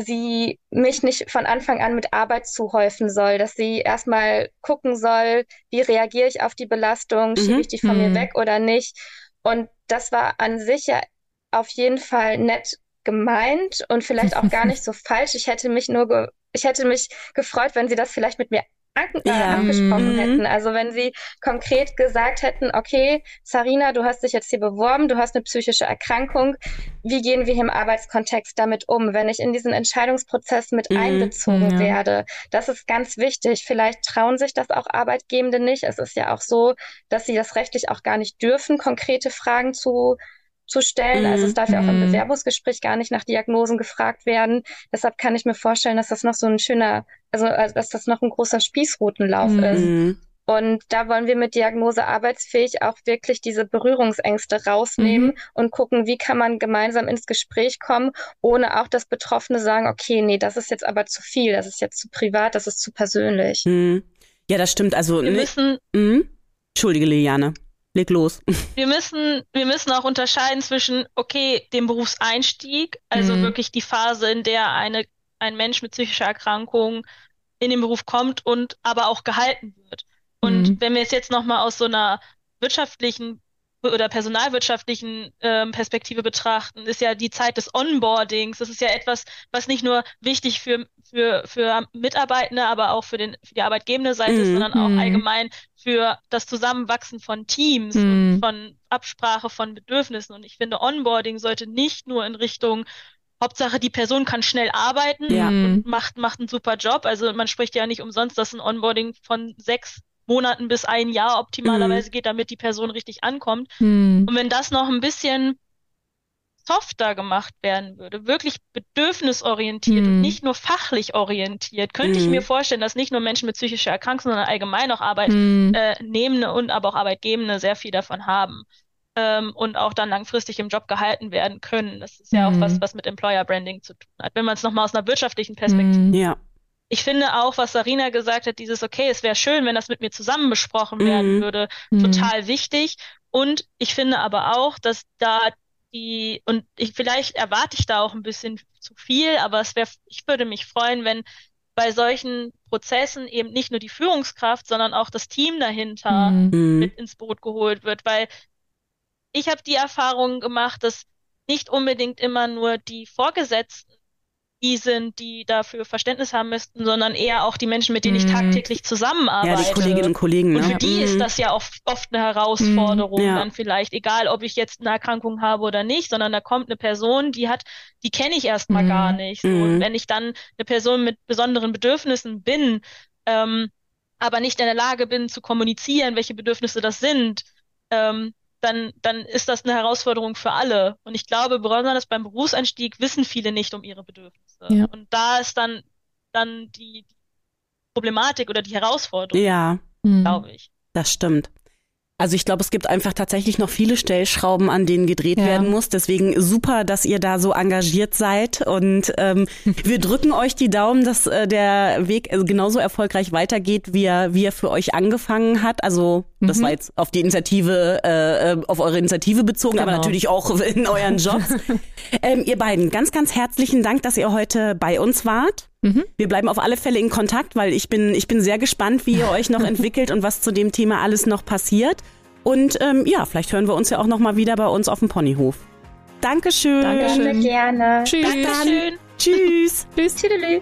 Speaker 5: sie mich nicht von Anfang an mit Arbeit zuhäufen soll, dass sie erstmal gucken soll, wie reagiere ich auf die Belastung, mhm. schiebe ich die von mhm. mir weg oder nicht. Und das war an sich ja auf jeden Fall nett gemeint und vielleicht auch gar nicht so falsch. Ich hätte mich nur, ich hätte mich gefreut, wenn sie das vielleicht mit mir an, äh, ja. angesprochen mhm. hätten. Also wenn sie konkret gesagt hätten, okay, Sarina, du hast dich jetzt hier beworben, du hast eine psychische Erkrankung, wie gehen wir hier im Arbeitskontext damit um, wenn ich in diesen Entscheidungsprozess mit mhm. einbezogen ja. werde? Das ist ganz wichtig. Vielleicht trauen sich das auch Arbeitgebende nicht. Es ist ja auch so, dass sie das rechtlich auch gar nicht dürfen, konkrete Fragen zu zu stellen. Also es darf ja auch im mhm. Bewerbungsgespräch gar nicht nach Diagnosen gefragt werden. Deshalb kann ich mir vorstellen, dass das noch so ein schöner, also, also dass das noch ein großer Spießrutenlauf mhm. ist. Und da wollen wir mit Diagnose arbeitsfähig auch wirklich diese Berührungsängste rausnehmen mhm. und gucken, wie kann man gemeinsam ins Gespräch kommen, ohne auch das Betroffene sagen, okay, nee, das ist jetzt aber zu viel, das ist jetzt zu privat, das ist zu persönlich.
Speaker 2: Mhm. Ja, das stimmt. Also
Speaker 6: wir
Speaker 2: ne,
Speaker 6: müssen.
Speaker 2: Mhm. Entschuldige, Liliane. Leg los.
Speaker 6: Wir müssen, wir müssen auch unterscheiden zwischen, okay, dem Berufseinstieg, also mhm. wirklich die Phase, in der eine, ein Mensch mit psychischer Erkrankung in den Beruf kommt und aber auch gehalten wird. Und mhm. wenn wir es jetzt nochmal aus so einer wirtschaftlichen oder personalwirtschaftlichen ähm, Perspektive betrachten, ist ja die Zeit des Onboardings. Das ist ja etwas, was nicht nur wichtig für, für, für Mitarbeitende, aber auch für, den, für die arbeitgebende Seite mhm. ist, sondern auch mhm. allgemein für das Zusammenwachsen von Teams mhm. und von Absprache von Bedürfnissen. Und ich finde, Onboarding sollte nicht nur in Richtung Hauptsache, die Person kann schnell arbeiten ja. und macht, macht einen super Job. Also man spricht ja nicht umsonst, dass ein Onboarding von sechs Monaten bis ein Jahr optimalerweise mhm. geht, damit die Person richtig ankommt. Mhm. Und wenn das noch ein bisschen softer gemacht werden würde, wirklich bedürfnisorientiert mhm. und nicht nur fachlich orientiert, könnte ich mir vorstellen, dass nicht nur Menschen mit psychischer Erkrankung, sondern allgemein auch Arbeitnehmende äh, und aber auch Arbeitgebende sehr viel davon haben ähm, und auch dann langfristig im Job gehalten werden können. Das ist ja auch was, was mit Employer Branding zu tun hat. Wenn man es nochmal aus einer wirtschaftlichen Perspektive
Speaker 2: ja
Speaker 6: ich finde auch, was Sarina gesagt hat, dieses, okay, es wäre schön, wenn das mit mir zusammen besprochen werden mhm. würde, mhm. total wichtig. Und ich finde aber auch, dass da die, und ich, vielleicht erwarte ich da auch ein bisschen zu viel, aber es wäre, ich würde mich freuen, wenn bei solchen Prozessen eben nicht nur die Führungskraft, sondern auch das Team dahinter mhm. mit ins Boot geholt wird, weil ich habe die Erfahrung gemacht, dass nicht unbedingt immer nur die Vorgesetzten die sind, die dafür Verständnis haben müssten, sondern eher auch die Menschen, mit denen ich mhm. tagtäglich zusammenarbeite.
Speaker 4: Ja, die Kolleginnen und Kollegen.
Speaker 6: Und
Speaker 4: für
Speaker 6: ne? die mhm. ist das ja oft, oft eine Herausforderung,
Speaker 4: mhm. ja.
Speaker 6: dann vielleicht, egal ob ich jetzt eine Erkrankung habe oder nicht, sondern da kommt eine Person, die hat, die kenne ich erstmal mhm. gar nicht. So. Und mhm. wenn ich dann eine Person mit besonderen Bedürfnissen bin, ähm, aber nicht in der Lage bin zu kommunizieren, welche Bedürfnisse das sind, ähm, dann, dann ist das eine Herausforderung für alle. Und ich glaube, besonders beim Berufseinstieg wissen viele nicht um ihre Bedürfnisse. Ja. Und da ist dann, dann die Problematik oder die Herausforderung.
Speaker 4: Ja.
Speaker 6: Glaube ich.
Speaker 4: Das stimmt. Also ich glaube, es gibt einfach tatsächlich noch viele Stellschrauben, an denen gedreht ja. werden muss. Deswegen super, dass ihr da so engagiert seid. Und ähm, wir drücken euch die Daumen, dass äh, der Weg äh, genauso erfolgreich weitergeht, wie er, wie er für euch angefangen hat. Also das mhm. war jetzt auf die Initiative, äh, äh, auf eure Initiative bezogen, genau. aber natürlich auch in euren Jobs. ähm, ihr beiden, ganz, ganz herzlichen Dank, dass ihr heute bei uns wart. Mhm. Wir bleiben auf alle Fälle in Kontakt, weil ich bin, ich bin sehr gespannt, wie ihr euch noch entwickelt und was zu dem Thema alles noch passiert. Und ähm, ja, vielleicht hören wir uns ja auch noch mal wieder bei uns auf dem Ponyhof. Dankeschön.
Speaker 5: Dankeschön. Gerne.
Speaker 4: Tschüss. Dankeschön. Tschüss.
Speaker 5: Tschüss. Tschüss.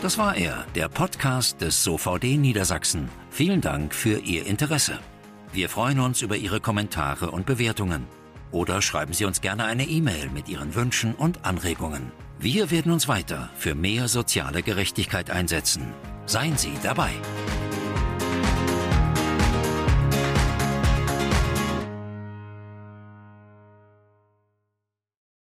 Speaker 1: Das war er, der Podcast des SOVD Niedersachsen. Vielen Dank für Ihr Interesse. Wir freuen uns über Ihre Kommentare und Bewertungen. Oder schreiben Sie uns gerne eine E-Mail mit Ihren Wünschen und Anregungen. Wir werden uns weiter für mehr soziale Gerechtigkeit einsetzen. Seien Sie dabei.